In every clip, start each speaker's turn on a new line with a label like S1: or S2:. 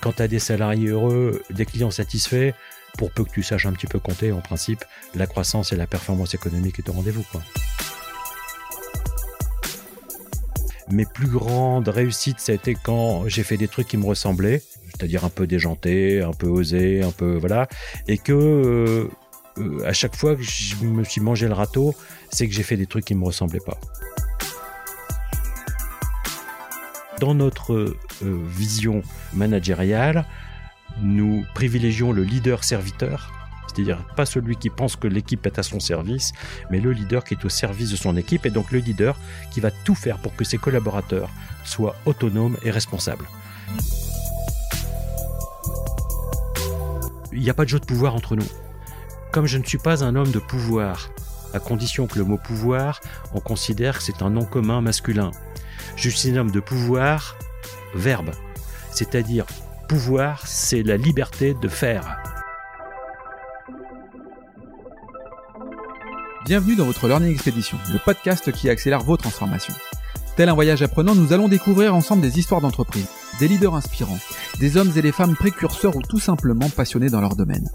S1: Quand tu as des salariés heureux, des clients satisfaits, pour peu que tu saches un petit peu compter, en principe, la croissance et la performance économique est au rendez-vous. Mes plus grandes réussites, ça a été quand j'ai fait des trucs qui me ressemblaient, c'est-à-dire un peu déjanté, un peu osé, un peu voilà, et que euh, euh, à chaque fois que je me suis mangé le râteau, c'est que j'ai fait des trucs qui me ressemblaient pas. Dans notre euh, vision managériale, nous privilégions le leader serviteur, c'est-à-dire pas celui qui pense que l'équipe est à son service, mais le leader qui est au service de son équipe et donc le leader qui va tout faire pour que ses collaborateurs soient autonomes et responsables. Il n'y a pas de jeu de pouvoir entre nous. Comme je ne suis pas un homme de pouvoir, à condition que le mot pouvoir, on considère que c'est un nom commun masculin. Je homme de pouvoir, verbe. C'est-à-dire, pouvoir, c'est la liberté de faire.
S2: Bienvenue dans votre Learning Expedition, le podcast qui accélère vos transformations. Tel un voyage apprenant, nous allons découvrir ensemble des histoires d'entreprise, des leaders inspirants, des hommes et des femmes précurseurs ou tout simplement passionnés dans leur domaine.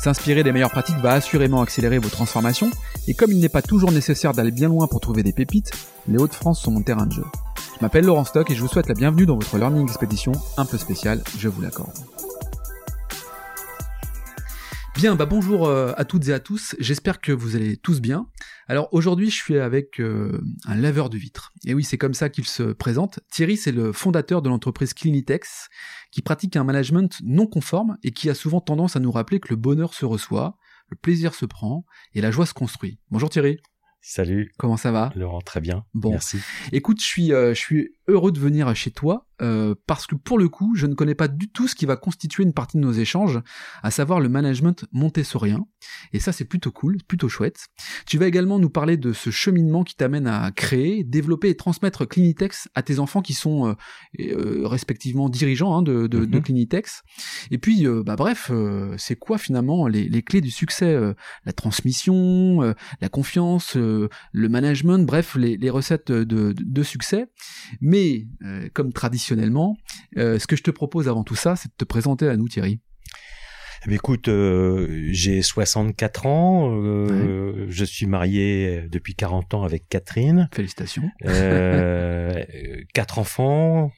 S2: S'inspirer des meilleures pratiques va assurément accélérer vos transformations, et comme il n'est pas toujours nécessaire d'aller bien loin pour trouver des pépites, les Hauts-de-France sont mon terrain de jeu. Je m'appelle Laurent Stock et je vous souhaite la bienvenue dans votre Learning Expedition un peu spéciale, je vous l'accorde. Bien, bah bonjour euh, à toutes et à tous, j'espère que vous allez tous bien. Alors aujourd'hui je suis avec euh, un laveur de vitres. Et oui, c'est comme ça qu'il se présente. Thierry, c'est le fondateur de l'entreprise Clinitex, qui pratique un management non conforme et qui a souvent tendance à nous rappeler que le bonheur se reçoit, le plaisir se prend et la joie se construit. Bonjour Thierry.
S1: Salut.
S2: Comment ça va?
S1: Laurent, très bien.
S2: Bon.
S1: Merci.
S2: Écoute, je suis, euh, je suis heureux de venir chez toi euh, parce que pour le coup, je ne connais pas du tout ce qui va constituer une partie de nos échanges, à savoir le management montessorien. Et ça, c'est plutôt cool, plutôt chouette. Tu vas également nous parler de ce cheminement qui t'amène à créer, développer et transmettre Clinitex à tes enfants qui sont euh, euh, respectivement dirigeants hein, de, de, de
S1: Mhm.
S2: Clinitex. Et puis, euh, bah bref, euh, c'est quoi finalement les, les clés du succès euh, La transmission, euh, la confiance, le management, bref, les, les recettes de, de, de succès. Mais, euh, comme traditionnellement, euh, ce que je te propose avant tout ça, c'est de te présenter à nous, Thierry.
S1: Eh bien, écoute, euh, j'ai 64 ans, euh, je suis marié depuis 40 ans avec Catherine,
S2: Félicitations.
S1: euh, quatre enfants,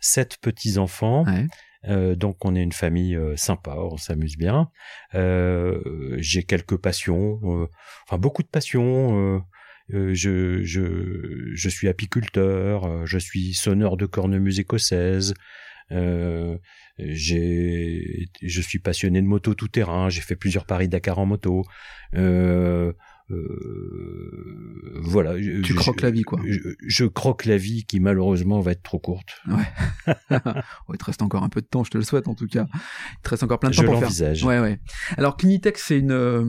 S1: sept petits-enfants.
S2: Ouais.
S1: Euh, donc on est une famille euh, sympa, on s'amuse bien. Euh, j'ai quelques passions, euh, enfin beaucoup de passions. euh, euh, je, je, je suis apiculteur, je suis sonneur de cornemuse écossaise. J'ai, je suis passionné de moto tout terrain. J'ai fait plusieurs paris Dakar en moto. Euh, voilà. je-
S2: Tu
S1: je-
S2: croques la vie, quoi.
S1: Je, je croque la vie qui malheureusement va être trop courte.
S2: Ouais. Il te reste encore un peu de temps, je te le souhaite en tout cas. Il te reste encore plein de
S1: Je
S2: temps pour faire. Ouais, ouais. Alors Clinitex, c'est une. euh,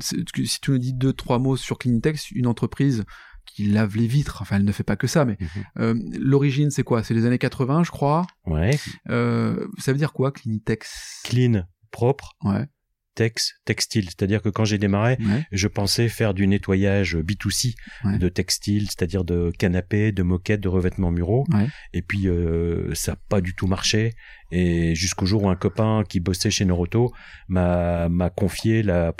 S2: si tu nous dis deux, trois mots sur Clinitex, une entreprise qui lave les vitres. Enfin, elle ne fait pas que ça, mais
S1: Mhm.
S2: euh, l'origine, c'est quoi? C'est les années 80, je crois.
S1: Ouais.
S2: Euh, ça veut dire quoi, Clinitex?
S1: Clean, propre,
S2: Ouais,
S1: tex, textile. C'est-à-dire que quand j'ai démarré,
S2: ouais,
S1: je pensais faire du nettoyage B2C
S2: Ouais.
S1: de textile, c'est-à-dire de canapés, de moquettes, de revêtements muraux.
S2: ouais.
S1: Et puis euh, ça n'a pas du tout marché. Et jusqu'au jour où un copain qui bossait chez Noroto m'a m'a confié la,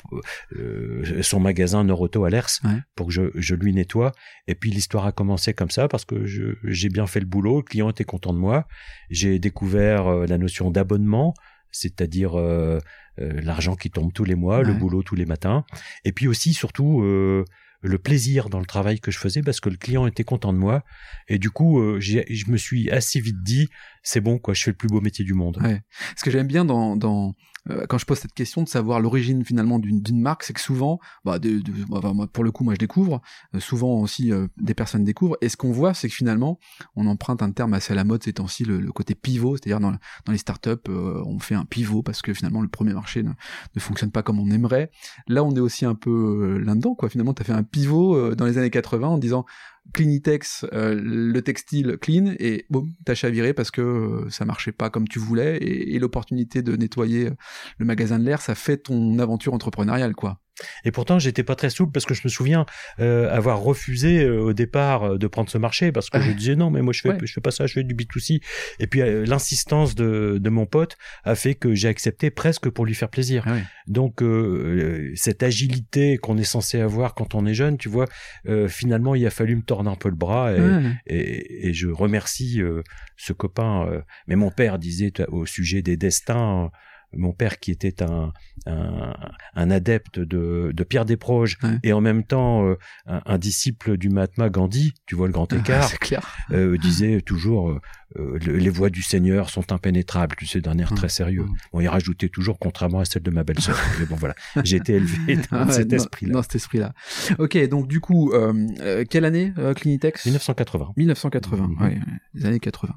S1: euh, son magasin Noroto à l'ERS pour que je, je lui nettoie. Et puis l'histoire a commencé comme ça parce que j'ai bien fait le boulot, le client était content de moi. J'ai découvert euh, la notion d'abonnement, c'est-à-dire euh, l'argent qui tombe tous les mois, le boulot tous les matins. Et puis aussi, surtout, euh, le plaisir dans le travail que je faisais parce que le client était content de moi. Et du coup, euh, je me suis assez vite dit, c'est bon, quoi, je fais le plus beau métier du monde.
S2: Ouais. Ce que j'aime bien dans, dans euh, quand je pose cette question de savoir l'origine finalement d'une marque, c'est que souvent, bah, de, de- bah, bah, pour le coup, moi je découvre, euh, souvent aussi euh, des personnes découvrent, et ce qu'on voit, c'est que finalement, on emprunte un terme assez à la mode ces temps-ci, le, le côté pivot, c'est-à-dire dans, dans les startups, euh, on fait un pivot parce que finalement le premier marché ne, ne fonctionne pas comme on aimerait. Là, on est aussi un peu euh, là-dedans, quoi. Finalement, tu as fait un pivot euh, dans les années 80 en disant Clinitex, euh, le textile clean, et boum, t'as chaviré parce que euh, ça marchait pas comme tu voulais, et, et l'opportunité de nettoyer euh, le magasin de l'air, ça fait ton aventure entrepreneuriale, quoi.
S1: Et pourtant, j'étais pas très souple parce que je me souviens euh, avoir refusé euh, au départ euh, de prendre ce marché parce que je disais non, mais moi je fais,
S2: Ouais.
S1: je fais pas ça, je fais du B2C. Et puis euh, l'insistance de, de mon pote a fait que j'ai accepté presque pour lui faire plaisir.
S2: Ah ouais.
S1: Donc euh, euh, cette agilité qu'on est censé avoir quand on est jeune, tu vois, euh, finalement il a fallu me tordre un peu le bras et,
S2: Ouais.
S1: et, et je remercie euh, ce copain. euh, mais mon père disait au sujet des destins, mon père qui était un, un, un adepte de, de Pierre Desproges
S2: Ouais.
S1: et en même temps euh, un, un disciple du Mahatma Gandhi, tu vois le grand écart,
S2: C'est clair.
S1: euh, disait toujours euh, le- les voies du Seigneur sont impénétrables, tu sais, d'un air
S2: Mmh.
S1: très sérieux.
S2: Mmh.
S1: Bon, il rajoutait toujours contrairement à celle de ma belle-sœur. mais bon, voilà, j'ai été élevé dans
S2: Ah ouais,
S1: cet
S2: dans-
S1: esprit-là.
S2: Dans cet esprit-là. Ok, donc du coup, euh, euh, quelle année euh, Clinitex?
S1: 1980.
S2: 1980,
S1: Mhm.
S2: ouais, ouais, les années 80.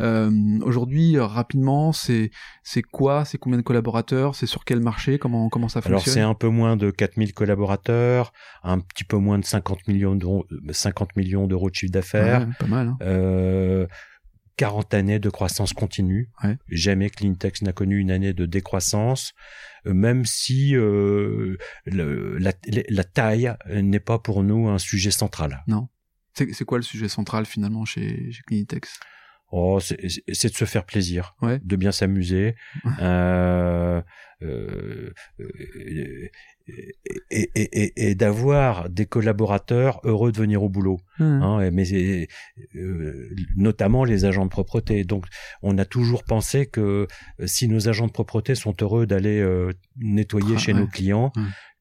S2: Euh, Aujourd'hui, rapidement, c'est c'est quoi? C'est combien de collaborateurs? C'est sur quel marché? Comment comment ça
S1: Alors c'est
S2: fonctionne
S1: un peu moins de 4000 collaborateurs, un petit peu moins de 50 millions d'euros, 50 millions d'euros de chiffre d'affaires,
S2: Ouais, Pas mal. Hein.
S1: Euh, 40 années de croissance continue.
S2: Ouais.
S1: Jamais Cleantex n'a connu une année de décroissance, euh, même si euh, le- la, la taille n'est pas pour nous un sujet central.
S2: C'est c'est quoi le sujet central finalement chez, chez Clinitex
S1: Oh, c'est de se faire plaisir,
S2: Ouais.
S1: de bien s'amuser, euh, euh, euh, et, et, et, et d'avoir des collaborateurs heureux de venir au boulot.
S2: Mmh.
S1: Hein, mais euh, notamment les agents de propreté. Donc, on a toujours pensé que euh, si nos agents de propreté sont heureux d'aller euh, nettoyer
S2: Ah,
S1: chez
S2: ouais.
S1: nos clients,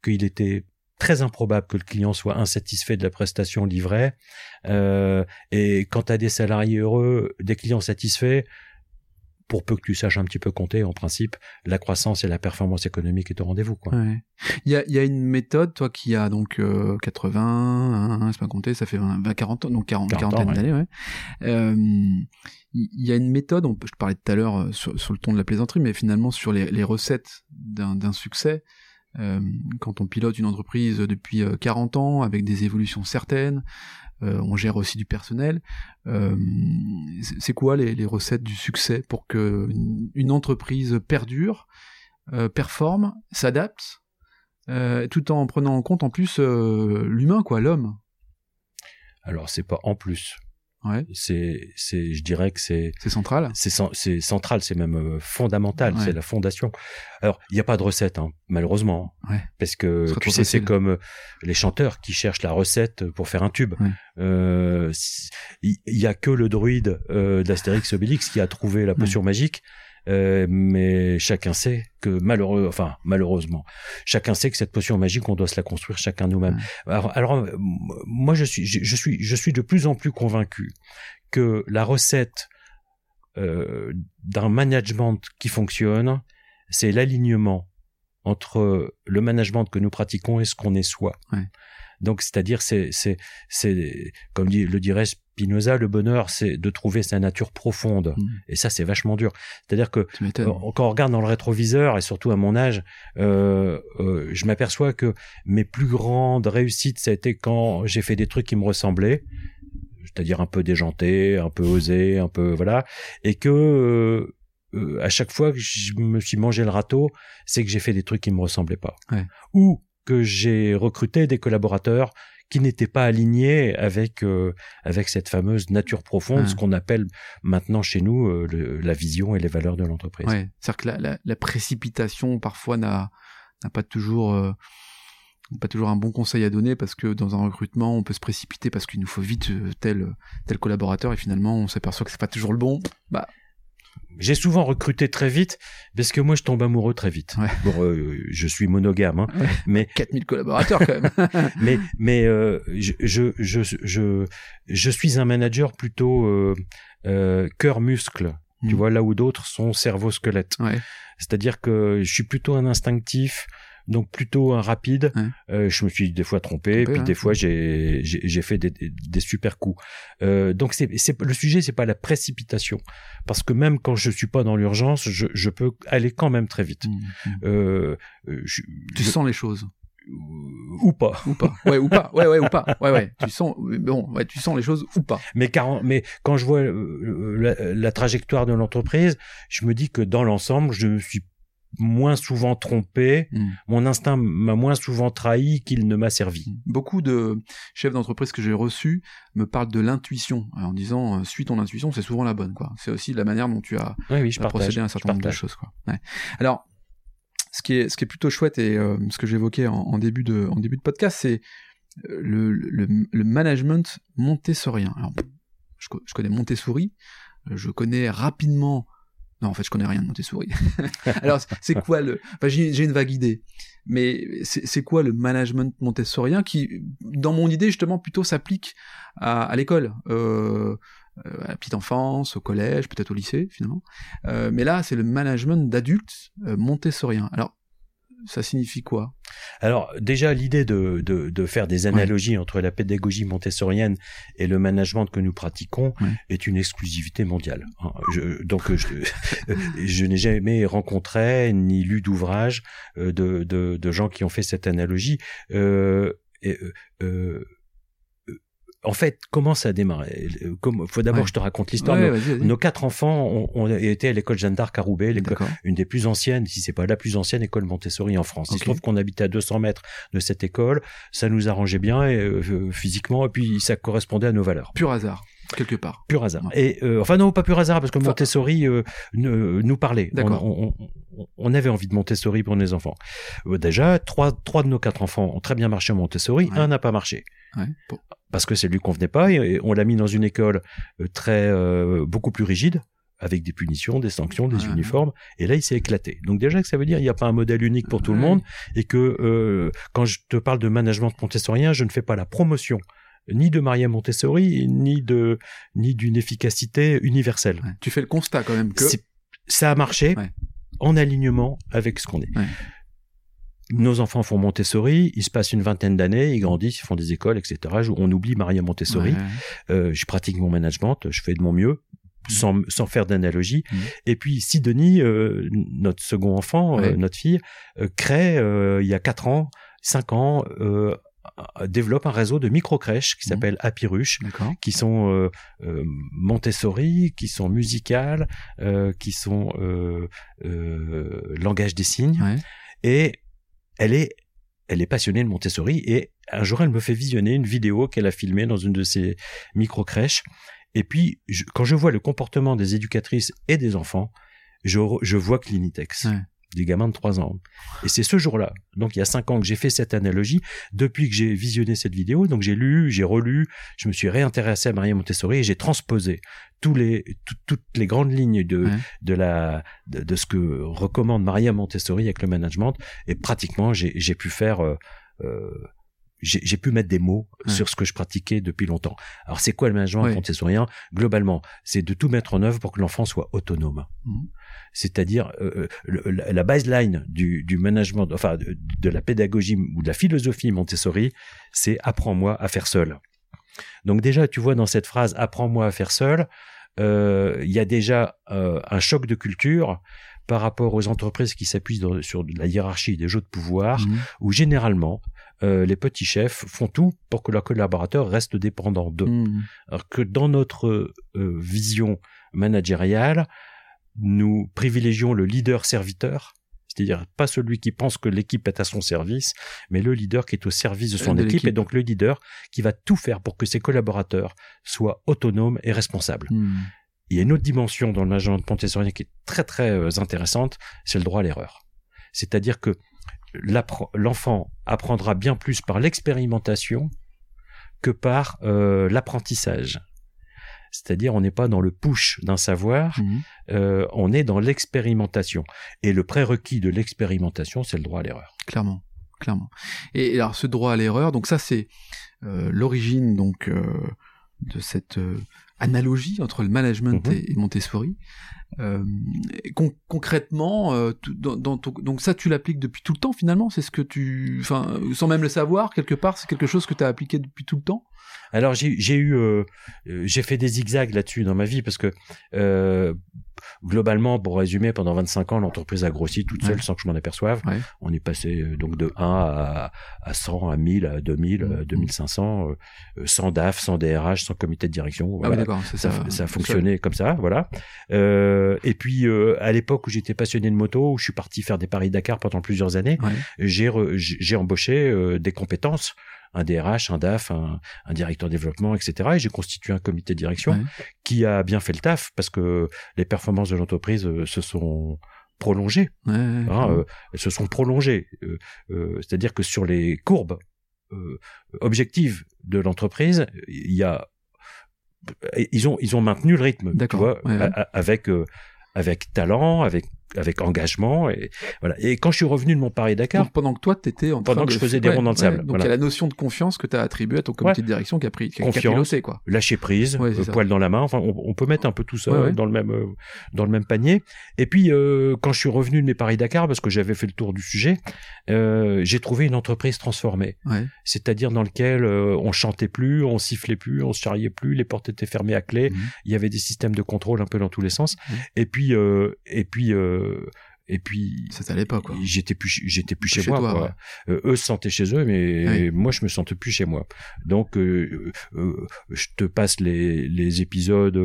S1: qu'il était très improbable que le client soit insatisfait de la prestation livrée. Euh, et quand tu as des salariés heureux, des clients satisfaits, pour peu que tu saches un petit peu compter, en principe, la croissance et la performance économique est au rendez-vous.
S2: Ouais. Il y a, il y a une méthode, toi qui as donc euh, 80, hein, c'est pas compté, ça fait 20, 40 ans, donc 40,
S1: 40 ans, ouais.
S2: d'années, ouais. Euh, il y a une méthode, on, je parlais tout à l'heure euh, sur, sur le ton de la plaisanterie, mais finalement sur les, les recettes d'un succès, quand on pilote une entreprise depuis euh, 40 ans avec des évolutions certaines, euh, on gère aussi du personnel. Euh, c'est- quoi les, recettes du succès pour que une, entreprise perdure, euh, performe, s'adapte, euh, tout en prenant en compte en plus euh, l'humain, quoi, l'homme?
S1: Alors, c'est pas en plus.
S2: Ouais,
S1: C'est, c'est, je dirais que c'est,
S2: c'est central.
S1: c'est, c'est central, c'est même euh, fondamental,
S2: Ouais.
S1: c'est la fondation. Alors, il n'y a pas de recette, hein, malheureusement,
S2: Ouais.
S1: parce que tu sais, c'est comme euh, les chanteurs qui cherchent la recette pour faire un tube.
S2: Ouais.
S1: Euh, Il y, a que le druide euh, d'Astérix Obélix qui a trouvé la potion magique. Euh, mais chacun sait que malheureux, enfin malheureusement, chacun sait que cette potion magique, on doit se la construire chacun nous-mêmes. Alors, alors, euh, moi, je suis, je, je suis, je suis de plus en plus convaincu que la recette euh, d'un management qui fonctionne, c'est l'alignement entre le management que nous pratiquons et ce qu'on est soi.
S2: Ouais.
S1: Donc, c'est-à-dire, c'est, c'est, c'est, comme dit, le dirait Spinoza, le bonheur, c'est de trouver sa nature profonde.
S2: Mm.
S1: Et ça, c'est vachement dur. C'est-à-dire que euh, quand on regarde dans le rétroviseur, et surtout à mon âge, euh, euh, je m'aperçois que mes plus grandes réussites, ça a été quand j'ai fait des trucs qui me ressemblaient, c'est-à-dire un peu déjanté, un peu osé, un peu voilà, et que euh, euh, à chaque fois que je me suis mangé le râteau, c'est que j'ai fait des trucs qui me ressemblaient pas,
S2: Ouais.
S1: ou que j'ai recruté des collaborateurs qui n'étaient pas alignés avec euh, avec cette fameuse nature profonde,
S2: Ouais.
S1: ce qu'on appelle maintenant chez nous euh, le- la vision et les valeurs de l'entreprise.
S2: Ouais, c'est-à-dire que la, la, la précipitation parfois n'a n'a pas toujours euh, pas toujours un bon conseil à donner parce que dans un recrutement on peut se précipiter parce qu'il nous faut vite euh, tel tel collaborateur et finalement on s'aperçoit que c'est pas toujours le bon. Bah
S1: J'ai souvent recruté très vite parce que moi je tombe amoureux très vite.
S2: Ouais.
S1: Bon, euh, je suis monogame, hein,
S2: Ouais.
S1: mais
S2: 4000 collaborateurs quand même.
S1: mais mais euh, je, je je je je suis un manager plutôt euh, cœur muscle. Tu
S2: Mm.
S1: vois là où d'autres sont cerveau squelette.
S2: ouais.
S1: C'est-à-dire que je suis plutôt un instinctif. Donc plutôt un rapide.
S2: Ouais.
S1: Euh, je me suis des fois trompé,
S2: Trompé,
S1: puis
S2: ouais.
S1: des fois j'ai j'ai fait des, des, super coups. Euh, donc c'est c'est le sujet, c'est pas la précipitation, parce que même quand je suis pas dans l'urgence, je je peux aller quand même très vite.
S2: Mm, mm.
S1: Euh, euh, je-
S2: Tu
S1: je-
S2: sens les choses
S1: ou pas.
S2: ou pas Ouais, ou pas. Ouais, ouais, ou pas. Ouais, ouais. Tu sens bon, ouais, tu sens les choses ou pas.
S1: Mais, car, mais quand je vois euh, la, la trajectoire de l'entreprise, je me dis que dans l'ensemble, je me suis moins souvent trompé,
S2: Mm.
S1: mon instinct m'a moins souvent trahi qu'il ne m'a servi.
S2: Beaucoup de chefs d'entreprise que j'ai reçus me parlent de l'intuition en disant euh, suis ton intuition, c'est souvent la bonne quoi. C'est aussi la manière dont tu as
S1: Oui, oui, je
S2: à
S1: partage.
S2: procéder à un certain nombre de choses quoi. Ouais. Alors ce qui est ce qui est plutôt chouette et euh, ce que j'évoquais en, en début de en début de podcast, c'est euh, le, le, le management montessorien. Alors, je, co- je connais Montessori, euh, je connais rapidement. Non, en fait, je connais rien de Montessori. Alors, c'est quoi le enfin, j'ai une vague idée, mais c'est quoi le management montessorien qui, dans mon idée justement, plutôt s'applique à, à l'école, euh, euh, à la petite enfance, au collège, peut-être au lycée finalement. Euh, mais là, c'est le management d'adultes euh, montessorien. Alors, ça signifie quoi?
S1: Alors déjà l'idée de, de, de faire des analogies entre la pédagogie montessorienne et le management que nous pratiquons
S2: Ouais.
S1: est une exclusivité mondiale. hein. Je, donc je, je n'ai jamais rencontré ni lu d'ouvrage euh, de, de, de gens qui ont fait cette analogie. Euh, et, euh, euh, en fait, comment ça a démarré? Comme, faut d'abord
S2: Ouais.
S1: que je te raconte l'histoire.
S2: Ouais,
S1: Nos- quatre enfants ont, ont été à l'école Jeanne d'Arc à Roubaix, une des plus anciennes, si c'est pas la plus ancienne école Montessori en France. Il se trouve qu'on habitait à 200 mètres de cette école, ça nous arrangeait bien et, euh, physiquement, et puis ça correspondait à nos valeurs.
S2: Pur hasard, quelque part.
S1: Pur hasard.
S2: Ouais.
S1: Et euh, enfin non, pas pur hasard parce que
S2: Enfin-
S1: Montessori euh, ne- nous parlait. On,
S2: D'accord.
S1: on, on- on avait envie de Montessori pour nos enfants. Euh, déjà, trois, trois de nos quatre enfants ont très bien marché en Montessori,
S2: Ouais.
S1: un n'a pas marché
S2: Ouais.
S1: Parce que ça lui convenait pas et, et on l'a mis dans une école euh, très euh, beaucoup plus rigide avec des punitions, des sanctions, des
S2: Ouais.
S1: uniformes et là il s'est éclaté. Donc déjà que ça veut dire il n'y a pas un modèle unique pour tout le monde et que euh, quand je te parle de management montessorien, je ne fais pas la promotion ni de Maria Montessori ni de ni d'une efficacité universelle.
S2: Ouais. Tu fais le constat quand même que.
S1: Ça a marché
S2: Ouais.
S1: en alignement avec ce qu'on est. Nos enfants font Montessori, ils se passent une vingtaine d'années, ils grandissent, ils font des écoles, etc. On oublie Maria Montessori.
S2: Ouais.
S1: Euh, je pratique mon management, je fais de mon mieux, sans, sans faire d'analogie.
S2: Mhm.
S1: Et puis Sidonie, euh, notre second enfant, euh, notre fille, euh, crée euh, il y a quatre ans, cinq ans, euh, développe un réseau de micro-crèches qui
S2: Mhm.
S1: s'appelle Happy Ruche,
S2: D'accord.
S1: qui sont euh, euh, Montessori, qui sont musicales, euh, qui sont euh, euh, langage des signes.
S2: Ouais.
S1: Et elle est, elle est passionnée de Montessori. Et un jour, elle me fait visionner une vidéo qu'elle a filmée dans une de ses micro-crèches. Et puis, quand je vois le comportement des éducatrices et des enfants, je, je vois Clinitex. Des gamins de 3 ans. Et c'est ce jour-là, donc il y a 5 ans que j'ai fait cette analogie, depuis que j'ai visionné cette vidéo, donc j'ai lu, j'ai relu, je me suis réintéressé à Maria Montessori et j'ai transposé tous les, tout- toutes les grandes lignes de,
S2: Ouais.
S1: de, la, de, de ce que recommande Maria Montessori avec le management, et pratiquement j'ai j'ai pu faire... euh, euh, j'ai pu mettre des mots
S2: Ouais.
S1: sur ce que je pratiquais depuis longtemps. Alors c'est quoi le management
S2: Ouais.
S1: Globalement, c'est de tout mettre en œuvre pour que l'enfant soit autonome.
S2: Mhm.
S1: C'est-à-dire euh, le- la baseline du, du management, enfin de, de la pédagogie ou de la philosophie Montessori, c'est apprends-moi à faire seul. Donc déjà, tu vois dans cette phrase apprends-moi à faire seul, euh, il y a déjà euh, un choc de culture par rapport aux entreprises qui s'appuient sur la hiérarchie des jeux de pouvoir,
S2: Mhm.
S1: où généralement euh, les petits chefs font tout pour que leurs collaborateurs restent dépendants d'eux.
S2: Mhm.
S1: Alors que dans notre euh, vision managériale, nous privilégions le leader serviteur, c'est-à-dire pas celui qui pense que l'équipe est à son service, mais le leader qui est au service de son
S2: De
S1: équipe, et donc le leader qui va tout faire pour que ses collaborateurs soient autonomes et responsables.
S2: Mhm.
S1: Il y a une autre dimension dans le management montessorien qui est très très euh, intéressante, c'est le droit à l'erreur. C'est-à-dire que l'enfant apprendra bien plus par l'expérimentation que par euh, l'apprentissage. C'est-à-dire on n'est pas dans le push d'un savoir,
S2: Mhm.
S1: euh, on est dans l'expérimentation. Et le prérequis de l'expérimentation, c'est le droit à l'erreur.
S2: Clairement, clairement. Et alors ce droit à l'erreur, donc ça c'est euh, l'origine donc de cette analogie entre le management
S1: Mhm.
S2: et, et Montessori. Euh, con- concrètement, euh, dans ton- donc ça tu l'appliques depuis tout le temps finalement, c'est ce que tu, enfin, sans même le savoir quelque part, c'est quelque chose que tu as appliqué depuis tout le temps?
S1: Alors j'ai eu, euh, euh, j'ai fait des zigzags là-dessus dans ma vie parce que euh, globalement, pour résumer, pendant 25 ans, l'entreprise a grossi toute seule sans que je m'en aperçoive. On est passé donc de 1 à, à 100, à 1000, à 2000, à 2500, sans DAF, sans DRH, sans comité de direction.
S2: Ah oui, d'accord.
S1: Ça, ça, a fonctionné comme ça, voilà. et puis à l'époque où j'étais passionné de moto, où je suis parti faire des paris Dakar pendant plusieurs années, j'ai j'ai embauché des compétences un DRH, un DAF, un, directeur développement, etc. Et j'ai constitué un comité de direction qui a bien fait le taf parce que les performances de l'entreprise euh, se sont prolongées. Hein, euh, se sont prolongées. Euh, c'est-à-dire que sur les courbes objectives de l'entreprise, il y a ils ont ils ont maintenu le rythme, tu vois, avec avec talent, avec avec engagement et voilà. Et quand je suis revenu de mon Paris Dakar,
S2: pendant que toi t'étais en
S1: train pendant que je faisais des ronds dans le sable,
S2: donc il y a la notion de confiance que tu as attribuée à ton comité de direction qui a pris qui
S1: confiance,
S2: a quoi.
S1: Lâcher prise, euh, poil dans la main. Enfin, on, peut mettre un peu tout ça dans le même euh, dans le même panier. Et puis euh, quand je suis revenu de mes Paris Dakar parce que j'avais fait le tour du sujet, j'ai trouvé une entreprise transformée. C'est-à-dire dans lequel on chantait plus, on sifflait plus, on se charriait plus, les portes étaient fermées à clé, mhm. il y avait des systèmes de contrôle un peu dans tous les sens. Et puis et puis euh, et puis
S2: ça t'allait pas quoi.
S1: j'étais plus j'étais plus, chez, moi quoi. Euh, eux se sentaient chez eux mais moi je me sentais plus chez moi. Donc euh, euh, je te passe les, les épisodes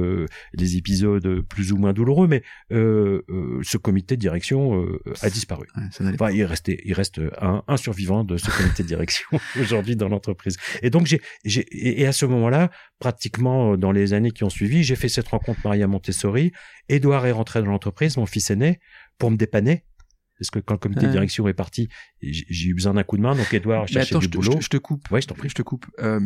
S1: les épisodes plus ou moins douloureux mais ce comité de direction a disparu. Enfin il restait il reste un, un survivant de ce comité de direction aujourd'hui dans l'entreprise. Et donc j'ai j'ai et à ce moment-là pratiquement dans les années qui ont suivi j'ai fait cette rencontre Maria Montessori. Édouard est rentré dans l'entreprise mon fils aîné pour me dépanner. Parce que quand le comité de direction est parti, j'ai eu besoin d'un coup de main. Donc Edouard cherchait du boulot.
S2: Je, te coupe.
S1: Ouais, je t'en prie.
S2: Je te coupe. Euh,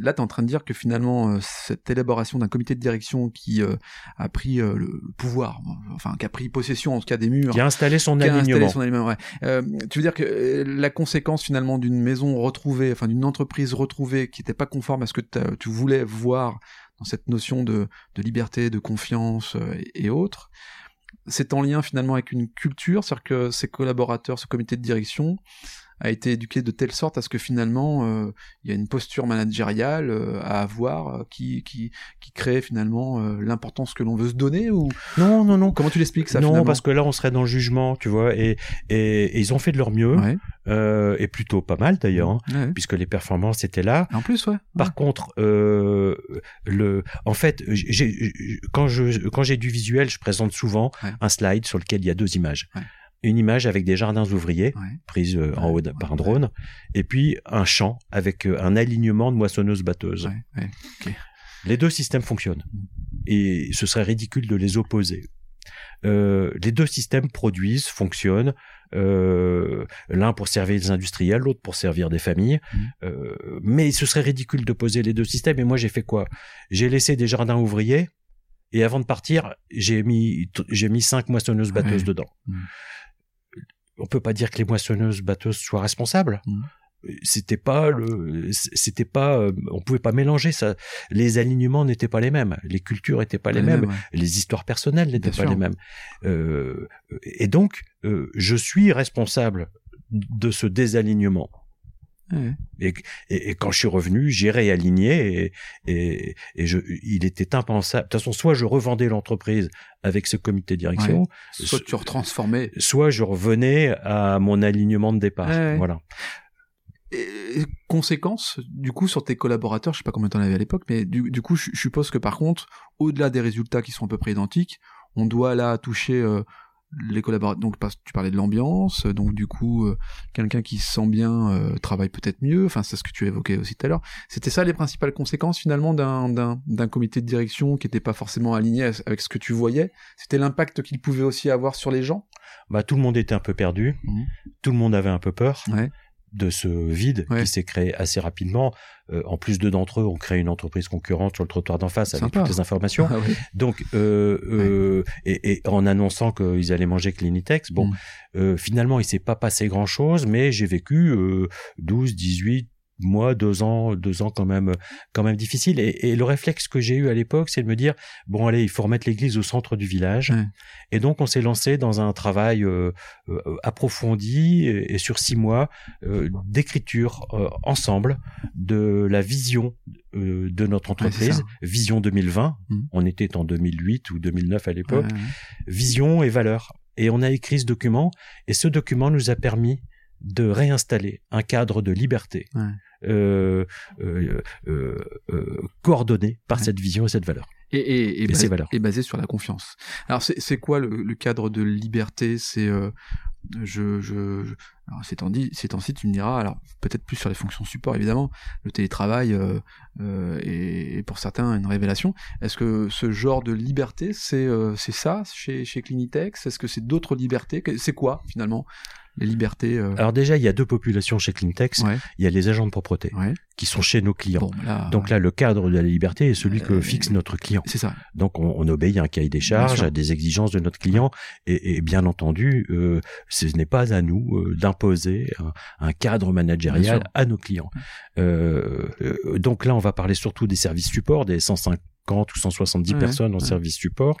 S2: là, tu es en train de dire que finalement, euh, cette élaboration d'un comité de direction qui euh, a pris le pouvoir, enfin, qui a pris possession en tout cas des murs,
S1: qui a installé son alignement.
S2: Son alignement ouais. tu veux dire que la conséquence finalement d'une maison retrouvée, enfin d'une entreprise retrouvée qui n'était pas conforme à ce que tu voulais voir dans cette notion de, de liberté, de confiance et autres c'est en lien finalement avec une culture, c'est-à-dire que ses collaborateurs, ce comité de direction, a été éduqué de telle sorte à ce que finalement euh, il y a une posture managériale euh, à avoir euh, qui, qui qui crée finalement l'importance que l'on veut se donner ou
S1: non non non.
S2: Comment tu l'expliques ça
S1: non parce que là on serait dans le jugement tu vois et et, ils ont fait de leur mieux et plutôt pas mal d'ailleurs hein, puisque les performances étaient là.
S2: En plus ouais.
S1: Par contre le en fait j'ai quand je quand j'ai du visuel je présente souvent un slide sur lequel il y a deux images une image avec des jardins ouvriers prise euh, en haut par un drone, et puis un champ avec euh, un alignement de moissonneuses-batteuses. Les deux systèmes fonctionnent, mm. et ce serait ridicule de les opposer. Euh, les deux systèmes produisent, fonctionnent, l'un pour servir les industriels, l'autre pour servir des familles. Mm. Mais ce serait ridicule d'opposer les deux systèmes. Et moi, j'ai fait quoi? J'ai laissé des jardins ouvriers, et avant de partir, j'ai mis j'ai mis cinq moissonneuses batteuses dedans. Mm on peut pas dire que les moissonneuses batteuses soient responsables. Mmh. C'était pas le, c'était pas, euh, on pouvait pas mélanger ça. Les alignements n'étaient pas les mêmes, les cultures n'étaient pas les, mêmes, les histoires personnelles n'étaient pas les mêmes. Euh, et donc, euh, je suis responsable de ce désalignement. Et, et, quand je suis revenu, j'ai réaligné et, et, je, il était impensable. De toute façon, soit je revendais l'entreprise avec ce comité de direction,
S2: soit tu retransformais,
S1: soit je revenais à mon alignement de départ. Voilà.
S2: Et, conséquence, du coup, sur tes collaborateurs, je sais pas combien t'en avais à l'époque, mais du, du coup, je, suppose que par contre, au-delà des résultats qui sont à peu près identiques, on doit là toucher euh, les collaborateurs donc tu parlais de l'ambiance donc du coup euh, quelqu'un qui se sent bien euh, travaille peut-être mieux enfin c'est ce que tu évoquais aussi tout à l'heure. C'était ça les principales conséquences finalement d'un d'un d'un comité de direction qui n'était pas forcément aligné avec ce que tu voyais? C'était l'impact qu'il pouvait aussi avoir sur les gens?
S1: Bah tout le monde était un peu perdu. Mmh. tout le monde avait un peu peur. Ouais de ce vide qui s'est créé assez rapidement. Euh, en plus, deux d'entre eux ont créé une entreprise concurrente sur le trottoir d'en face avec toutes les informations. Ah Donc, euh, euh, et, en annonçant qu'ils allaient manger Clinitex, bon, mm. finalement, il s'est pas passé grand-chose, mais j'ai vécu 12, 18, mois, deux ans, deux ans quand même, quand même difficile. Et, et le réflexe que j'ai eu à l'époque, c'est de me dire bon allez, il faut remettre l'église au centre du village.
S2: Ouais.
S1: Et donc on s'est lancé dans un travail euh, euh, approfondi et, et sur six mois euh, d'écriture euh, ensemble de la vision euh, de notre entreprise, vision 2020.
S2: Mhm.
S1: On était en 2008 ou 2009 à l'époque.
S2: Ouais.
S1: Vision et valeurs. Et on a écrit ce document, et ce document nous a permis de réinstaller un cadre de liberté
S2: Ouais.
S1: euh, euh, euh, coordonné par
S2: Ouais.
S1: cette vision et cette valeur.
S2: Et, et, et,
S1: Et
S2: basé,
S1: valeurs.
S2: et basé sur la confiance. Alors c'est c'est quoi le, le cadre de liberté? C'est je, je, je- ces temps-ci, tu me diras, alors peut-être plus sur les fonctions support évidemment, le télétravail euh, euh, est, est pour certains une révélation. Est-ce que ce genre de liberté, c'est euh, c'est ça chez chez Clinitex? Est-ce que c'est d'autres libertés? C'est quoi finalement? Les libertés euh,
S1: Alors déjà, il y a deux populations chez Clintex.
S2: Ouais,
S1: Il y a les agents de propreté
S2: ouais.
S1: qui sont chez nos clients.
S2: Bon, là,
S1: Donc là, le cadre de la liberté est celui que
S2: Euh,
S1: fixe notre client.
S2: c'est ça.
S1: Donc on, on obéit à un cahier des charges, à des exigences de notre client, et, et bien entendu, euh, ce n'est pas à nous d'imposer un, un cadre managérial à nos clients. Donc là, on va parler surtout des services support, des 150 ou 170
S2: Ouais,
S1: personnes en
S2: ouais.
S1: service support,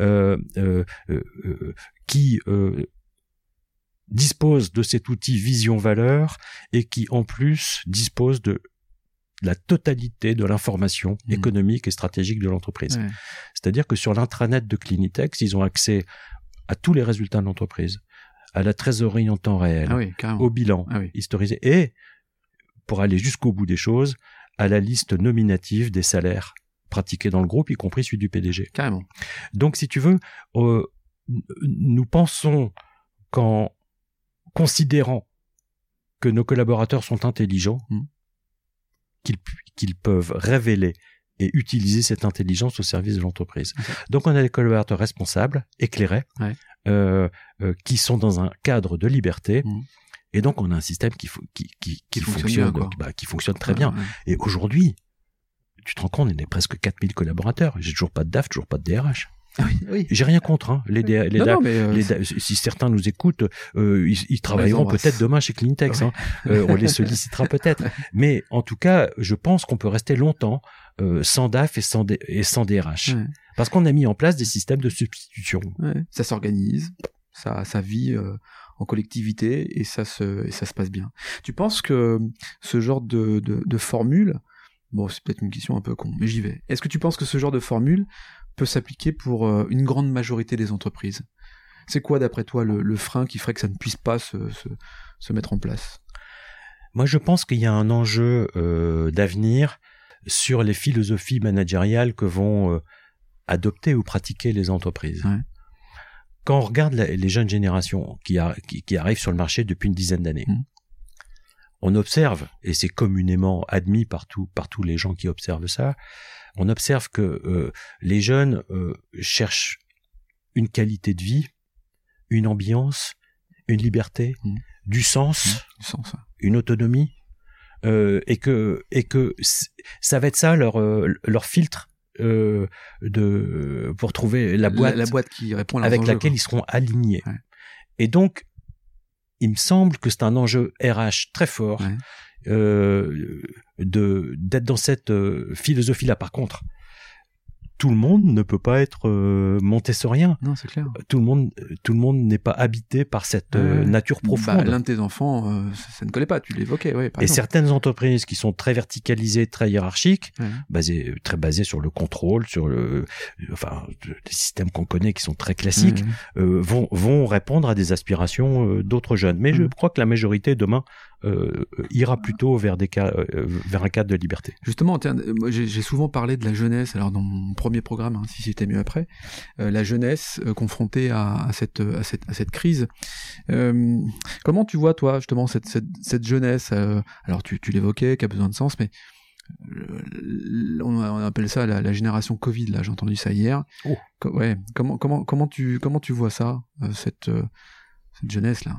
S1: euh, euh, euh, euh, qui disposent de cet outil vision valeur et qui en plus disposent de la totalité de l'information
S2: Mhm.
S1: économique et stratégique de l'entreprise.
S2: Ouais.
S1: C'est-à-dire que sur l'intranet de Clinitex, ils ont accès à tous les résultats de l'entreprise, à la trésorerie en temps réel,
S2: Ah oui,
S1: au bilan
S2: Ah oui.
S1: historisé et, pour aller jusqu'au bout des choses, à la liste nominative des salaires pratiqués dans le groupe, y compris celui du PDG.
S2: Carrément.
S1: Donc, si tu veux, euh, nous pensons qu'en considérant que nos collaborateurs sont intelligents,
S2: Mm.
S1: qu'ils peuvent révéler et utiliser cette intelligence au service de l'entreprise. Donc, on a des collaborateurs responsables, éclairés,
S2: Ouais.
S1: euh, euh, qui sont dans un cadre de liberté.
S2: Mm.
S1: Et donc, on a un système qui, qui, qui, qui
S2: fonctionne bien,
S1: bah, qui fonctionne très bien.
S2: Ouais.
S1: Et aujourd'hui, tu te rends compte, on est presque 4000 collaborateurs. J'ai toujours pas de DAF, toujours pas de DRH.
S2: Ah oui, oui.
S1: J'ai rien contre, hein. Les, les
S2: non,
S1: DAF,
S2: non, mais euh,
S1: les
S2: c'est-
S1: da- si certains nous écoutent, euh, ils, ils travailleront
S2: embrasse.
S1: peut-être demain chez Clintex. hein. Euh, on les sollicitera peut-être. Mais en tout cas, je pense qu'on peut rester longtemps euh, sans DAF et sans, D- et sans DRH.
S2: Ouais.
S1: Parce qu'on a mis en place des systèmes de substitution.
S2: Ouais, ça s'organise, ça, ça vit euh, en collectivité et ça se, et ça se passe bien. Tu penses que ce genre de, de, de formule, bon, c'est peut-être une question un peu con, mais j'y vais. Est-ce que tu penses que ce genre de formule peut s'appliquer pour euh, une grande majorité des entreprises C'est quoi, d'après toi, le, le frein qui ferait que ça ne puisse pas se, se, se mettre en place?
S1: Moi, je pense qu'il y a un enjeu euh, d'avenir sur les philosophies managériales que vont euh, adopter ou pratiquer les entreprises.
S2: Ouais.
S1: Quand on regarde la- les jeunes générations qui, a- qui, qui arrivent sur le marché depuis une dizaine d'années,
S2: Mhm.
S1: on observe, et c'est communément admis par, tout- par tous les gens qui observent ça, on observe que euh, les jeunes euh, cherchent une qualité de vie, une ambiance, une liberté,
S2: Mhm.
S1: du sens,
S2: Du sens. ouais.
S1: une autonomie euh, et que et que ça va être ça leur euh, leur filtre euh, de pour trouver la boîte,
S2: La, la boîte qui répond à
S1: avec
S2: enjeux,
S1: laquelle
S2: quoi.
S1: ils seront alignés.
S2: Ouais.
S1: Et donc il me semble que c'est un enjeu RH très fort
S2: Ouais.
S1: Euh, de d'être dans cette euh, philosophie là. Par contre, tout le monde ne peut pas être euh, montessorien.
S2: Non, c'est clair.
S1: Tout le monde, tout le monde n'est pas habité par cette euh, nature
S2: Bah,
S1: profonde.
S2: L'un de tes enfants, euh, ça, ça ne collait pas, tu l'évoquais, ouais, par
S1: Et
S2: exemple.
S1: certaines entreprises qui sont très verticalisées, très hiérarchiques,
S2: Ouais.
S1: basées, très basées sur le contrôle, sur le, enfin, des systèmes qu'on connaît qui sont très classiques,
S2: Ouais.
S1: vont, vont répondre à des aspirations d'autres jeunes. Mais je
S2: Mm.
S1: crois que la majorité demain ira plutôt vers des cas, euh, vers un cadre de liberté.
S2: Justement, euh, j'ai souvent parlé de la jeunesse, alors dans mon premier programme, hein, si c'était mieux après, euh, la jeunesse euh, confrontée à, à cette, à, cette, à cette crise. Euh, comment tu vois, toi, justement, cette, cette, cette jeunesse euh, Alors, tu, tu l'évoquais, qui a besoin de sens, mais euh, on, appelle ça la, la génération Covid, là, j'ai entendu ça hier.
S1: Oh.
S2: Ouais, comment, comment, comment, tu, comment tu vois ça, euh, cette, euh, cette jeunesse-là?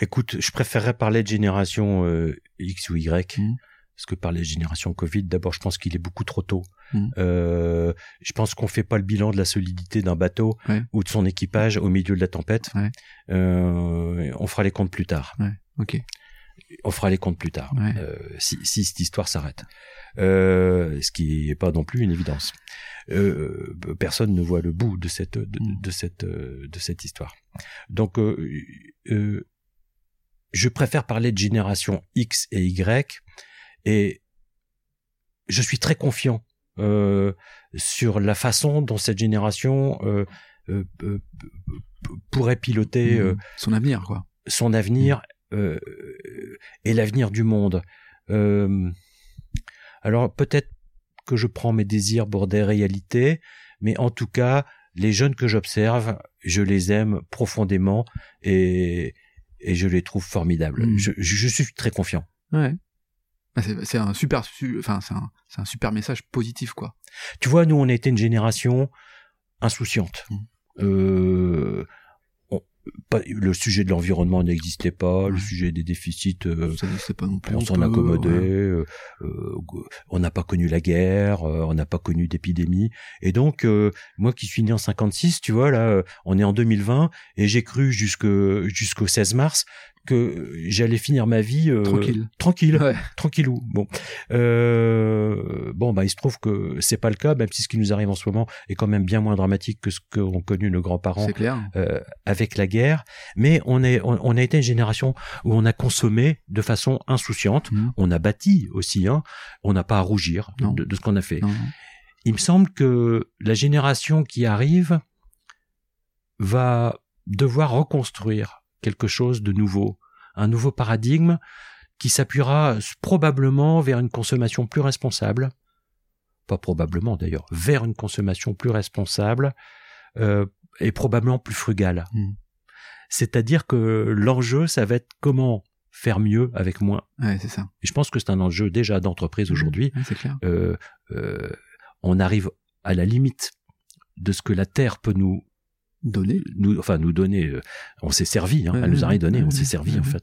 S1: Écoute, je préférerais parler de génération euh, X ou Y.
S2: Mhm.
S1: Parce que parler de génération Covid, d'abord, je pense qu'il est beaucoup trop tôt.
S2: Mhm.
S1: Euh, je pense qu'on fait pas le bilan de la solidité d'un bateau
S2: Ouais.
S1: ou de son équipage au milieu de la tempête.
S2: Ouais.
S1: Euh, on fera les comptes plus tard.
S2: Ouais. Ok.
S1: On fera les comptes plus tard, si, si cette histoire s'arrête. Ce qui n'est pas non plus une évidence. Personne ne voit le bout de cette de,
S2: Mm.
S1: de cette de cette histoire. Donc, je préfère parler de génération X et Y, et je suis très confiant euh, sur la façon dont cette génération euh, euh, euh, pourrait piloter euh,
S2: Mmh. Son avenir, quoi.
S1: son avenir euh, et l'avenir du monde. Euh, alors peut-être que je prends mes désirs pour des réalités, mais en tout cas, les jeunes que j'observe, je les aime profondément et, et je les trouve formidables.
S2: Mm.
S1: Je, suis très confiant.
S2: Ouais. Ah, C'est un super, su- enfin c'est un, super message positif, quoi.
S1: Tu vois, nous, on a été une génération insouciante.
S2: Mm.
S1: Euh, pas- le sujet de l'environnement n'existait pas, le sujet des déficits euh,
S2: Ça c'est pas non plus.
S1: on s'en accommodait,
S2: ouais.
S1: euh, euh, on n'a pas connu la guerre, euh, on n'a pas connu d'épidémie. Et donc, moi qui suis né en 56, tu vois, là, on est en 2020, et j'ai cru jusque jusqu'au 16 mars que j'allais finir ma vie euh,
S2: Tranquille.
S1: tranquille,
S2: Ouais.
S1: tranquillou. Bon, euh, bon, bah il se trouve que c'est pas le cas, même si ce qui nous arrive en ce moment est quand même bien moins dramatique que ce qu'ont connu nos grands-parents euh, avec la guerre, mais on, est, on, on a été une génération où on a consommé de façon insouciante.
S2: Mmh.
S1: On a bâti aussi, hein. on n'a pas à rougir de, de ce qu'on a fait.
S2: Non.
S1: Il me semble que la génération qui arrive va devoir reconstruire quelque chose de nouveau, un nouveau paradigme qui s'appuiera probablement vers une consommation plus responsable, pas probablement d'ailleurs, vers une consommation plus responsable euh, et probablement plus frugale.
S2: Mm.
S1: C'est-à-dire que l'enjeu, ça va être comment faire mieux avec moins.
S2: Ouais, c'est ça.
S1: Et je pense que c'est un enjeu déjà d'entreprise aujourd'hui.
S2: Ouais, c'est clair.
S1: Euh, euh, on arrive à la limite de ce que la Terre peut nous
S2: Donner.
S1: nous, enfin nous donner, euh, on s'est servi, hein, elle nous a rien donné, on s'est servi en fait.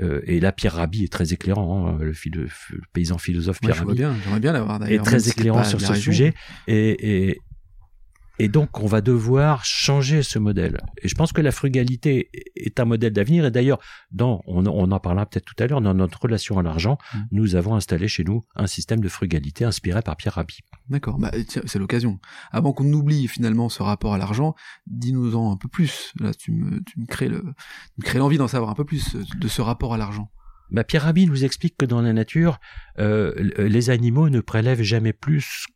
S1: Euh, et là, Pierre Rabhi est très éclairant, hein, le, philo- le paysan philosophe
S2: Moi,
S1: Pierre
S2: vois
S1: Rabhi
S2: bien. J'aimerais bien l'avoir
S1: est
S2: d'ailleurs. même
S1: très
S2: si
S1: éclairant sur ce
S2: région.
S1: sujet. Et, et, et donc, on va devoir changer ce modèle. Et je pense que la frugalité est un modèle d'avenir. Et d'ailleurs, dans, on, on en parlera peut-être tout à l'heure, dans notre relation à l'argent,
S2: Mm.
S1: nous avons installé chez nous un système de frugalité inspiré par Pierre Rabhi.
S2: D'accord, bah, tiens, c'est l'occasion. Avant qu'on oublie finalement ce rapport à l'argent, dis-nous-en un peu plus. Là, tu me, tu me crées le, tu me crées l'envie d'en savoir un peu plus de ce rapport à l'argent.
S1: Bah, Pierre Rabhi nous explique que dans la nature, euh, les animaux ne prélèvent jamais plus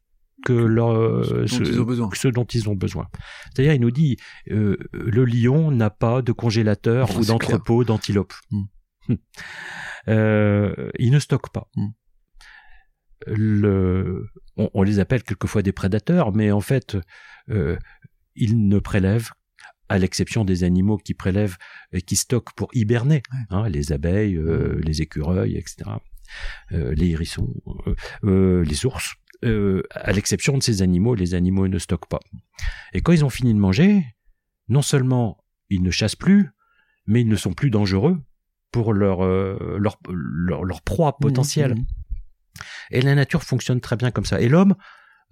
S1: que leur,
S2: Ce dont
S1: ce,
S2: ils ont besoin.
S1: ce dont ils ont besoin. C'est-à-dire, il nous dit, euh, le lion n'a pas de congélateur
S2: Ah,
S1: ou d'entrepôt d'antilope.
S2: Mm.
S1: Euh, il ne stocke pas.
S2: Mm.
S1: Le, on, on les appelle quelquefois des prédateurs, mais en fait, euh, ils ne prélèvent à l'exception des animaux qui prélèvent et qui stockent pour hiberner,
S2: Ouais.
S1: hein, les abeilles, euh, les écureuils, etc., euh, les hérissons, euh, euh, les ours. Euh, à l'exception de ces animaux, les animaux ne stockent pas. Et quand ils ont fini de manger, non seulement ils ne chassent plus, mais ils ne sont plus dangereux pour leur euh, leur, leur, leur proie potentielle.
S2: Mmh, mmh.
S1: Et la nature fonctionne très bien comme ça. Et l'homme,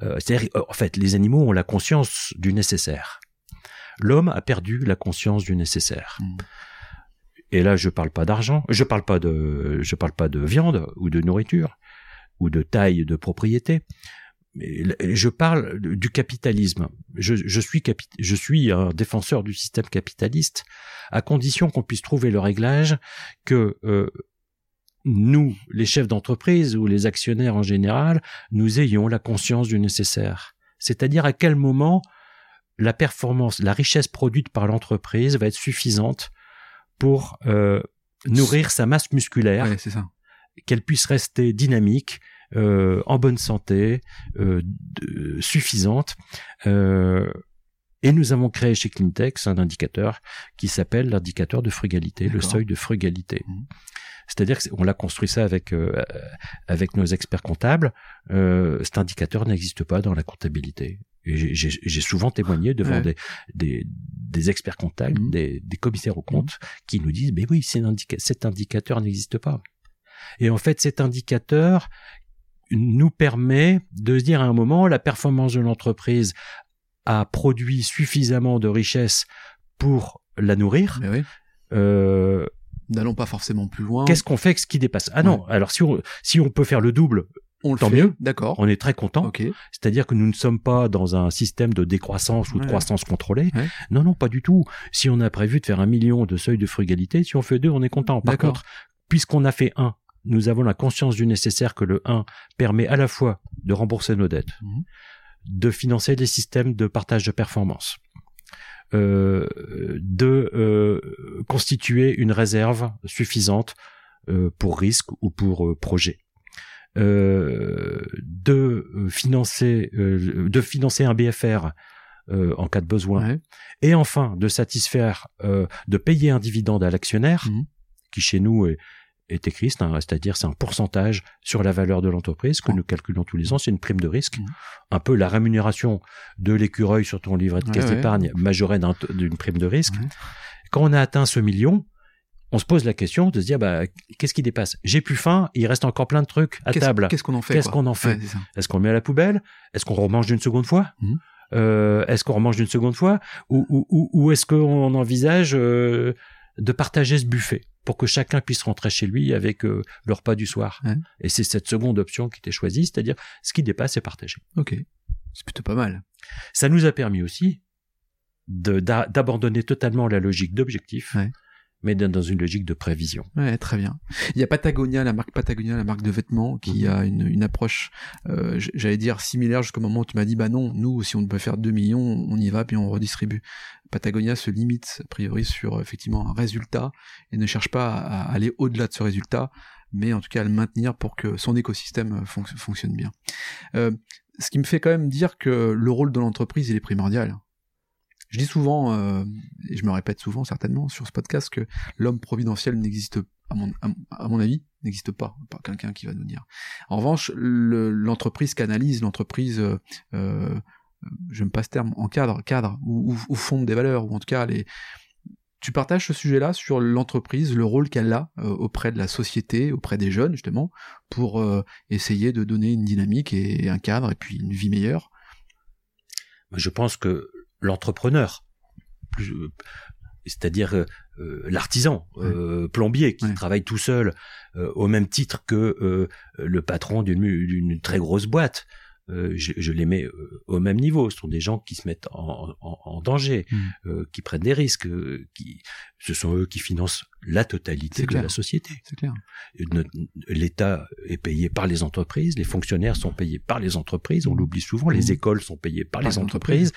S1: euh, c'est-à-dire, euh, en fait, les animaux ont la conscience du nécessaire. L'homme a perdu la conscience du nécessaire.
S2: Mm.
S1: Et là, je parle pas d'argent, je parle pas de, je parle pas de viande ou de nourriture ou de taille de propriété. Je parle du capitalisme. Je, suis capi- je suis un défenseur du système capitaliste, à condition qu'on puisse trouver le réglage que euh, nous, les chefs d'entreprise ou les actionnaires en général, nous ayons la conscience du nécessaire. C'est-à-dire à quel moment la performance, la richesse produite par l'entreprise va être suffisante pour euh, nourrir sa masse musculaire,
S2: Ouais, ça.
S1: Qu'elle puisse rester dynamique, euh, en bonne santé, euh, de- suffisante. Euh, et nous avons créé chez Clintex un indicateur qui s'appelle l'indicateur de frugalité, le seuil de frugalité.
S2: Mhm.
S1: C'est-à-dire qu'on l'a construit ça avec euh, avec nos experts comptables. Euh, cet indicateur n'existe pas dans la comptabilité. J'ai- souvent témoigné devant
S2: Ouais.
S1: des, des des experts comptables,
S2: Mhm.
S1: des, des commissaires aux comptes, qui nous disent mais oui, un indica- cet indicateur n'existe pas. Et en fait, cet indicateur nous permet de se dire à un moment la performance de l'entreprise a produit suffisamment de richesse pour la nourrir
S2: Mais oui.
S1: euh,
S2: N'allons pas forcément plus loin.
S1: Qu'est-ce qu'on fait avec ce qui dépasse? Ah non, alors si on, si on peut faire le double,
S2: on le
S1: tant
S2: fait,
S1: mieux.
S2: D'accord.
S1: on est très content. C'est-à-dire que nous ne sommes pas dans un système de décroissance ou de
S2: Ouais.
S1: croissance contrôlée.
S2: Ouais.
S1: Non, non, pas du tout. Si on a prévu de faire un million de seuil de frugalité, si on fait deux, on est content. Par contre, puisqu'on a fait un, nous avons la conscience du nécessaire que le 1 permet à la fois de rembourser nos dettes,
S2: Mhm.
S1: de financer des systèmes de partage de performance, euh, de euh, constituer une réserve suffisante euh, pour risque ou pour projet. De financer de financer un BFR en cas de besoin
S2: Ouais.
S1: et enfin de satisfaire de payer un dividende à l'actionnaire
S2: Mhm.
S1: qui chez nous est, est écrit c'est-à-dire c'est un pourcentage sur la valeur de l'entreprise que nous calculons tous les ans. C'est une prime de risque. Un peu la rémunération de l'écureuil sur ton livret de caisse
S2: ouais.
S1: d'épargne majorée d'une prime de risque.
S2: Ouais.
S1: quand on a atteint ce million on se pose la question de se dire bah qu'est-ce qui dépasse? J'ai plus faim il reste encore plein de trucs à table.
S2: Qu'est-ce qu'on en fait
S1: Qu'est-ce qu'on en fait? Est-ce qu'on le met à la poubelle? Est-ce qu'on remange d'une seconde fois?
S2: Mhm.
S1: Euh, Est-ce qu'on remange d'une seconde fois? Ou, ou, ou, ou est-ce qu'on envisage euh, de partager ce buffet? Pour que chacun puisse rentrer chez lui avec euh, le repas du soir
S2: Ouais.
S1: Et c'est cette seconde option qui était choisie, c'est-à-dire ce qui dépasse est partagé.
S2: Ok. C'est plutôt pas mal.
S1: Ça nous a permis aussi d'abandonner totalement la logique d'objectif,
S2: Ouais.
S1: Mais dans une logique de prévision.
S2: Ouais, très bien. Il y a Patagonia, la marque Patagonia, la marque de vêtements, qui
S1: Mhm.
S2: a une, une approche, euh, j'allais dire similaire jusqu'au moment où tu m'as dit, bah non, nous, si on peut faire 2 millions, on y va, puis on redistribue. Patagonia se limite, a priori, sur effectivement un résultat, et ne cherche pas à, à aller au-delà de ce résultat, mais en tout cas à le maintenir pour que son écosystème fonc- fonctionne bien. Euh, ce qui me fait quand même dire que le rôle de l'entreprise, il est primordial. Je dis souvent, euh, et je me répète souvent certainement sur ce podcast, que l'homme providentiel n'existe, à mon, avis, n'existe pas. Pas quelqu'un qui va nous dire. En revanche, le- l'entreprise canalise, l'entreprise, euh, euh, j'aime pas ce terme, encadre, cadre, ou, ou, fonde des valeurs, ou en tout cas. Tu partages ce sujet-là sur l'entreprise, le rôle qu'elle a euh, auprès de la société, auprès des jeunes justement, pour essayer de donner une dynamique et un cadre et puis une vie meilleure?
S1: Je pense que l'entrepreneur, c'est-à-dire euh, euh, l'artisan, euh, plombier qui
S2: Ouais.
S1: travaille tout seul euh, au même titre que euh, le patron d'une très grosse boîte, euh, je, je les mets euh, au même niveau. Ce sont des gens qui se mettent en, en- en danger,
S2: Mm.
S1: euh, qui prennent des risques, euh, qui, ce sont eux qui financent la totalité de
S2: clair.
S1: la société.
S2: C'est clair.
S1: L'État est payé par les entreprises, les fonctionnaires sont payés par les entreprises, on
S2: Mm.
S1: l'oublie souvent,
S2: Mm.
S1: les écoles sont payées par, les entreprises,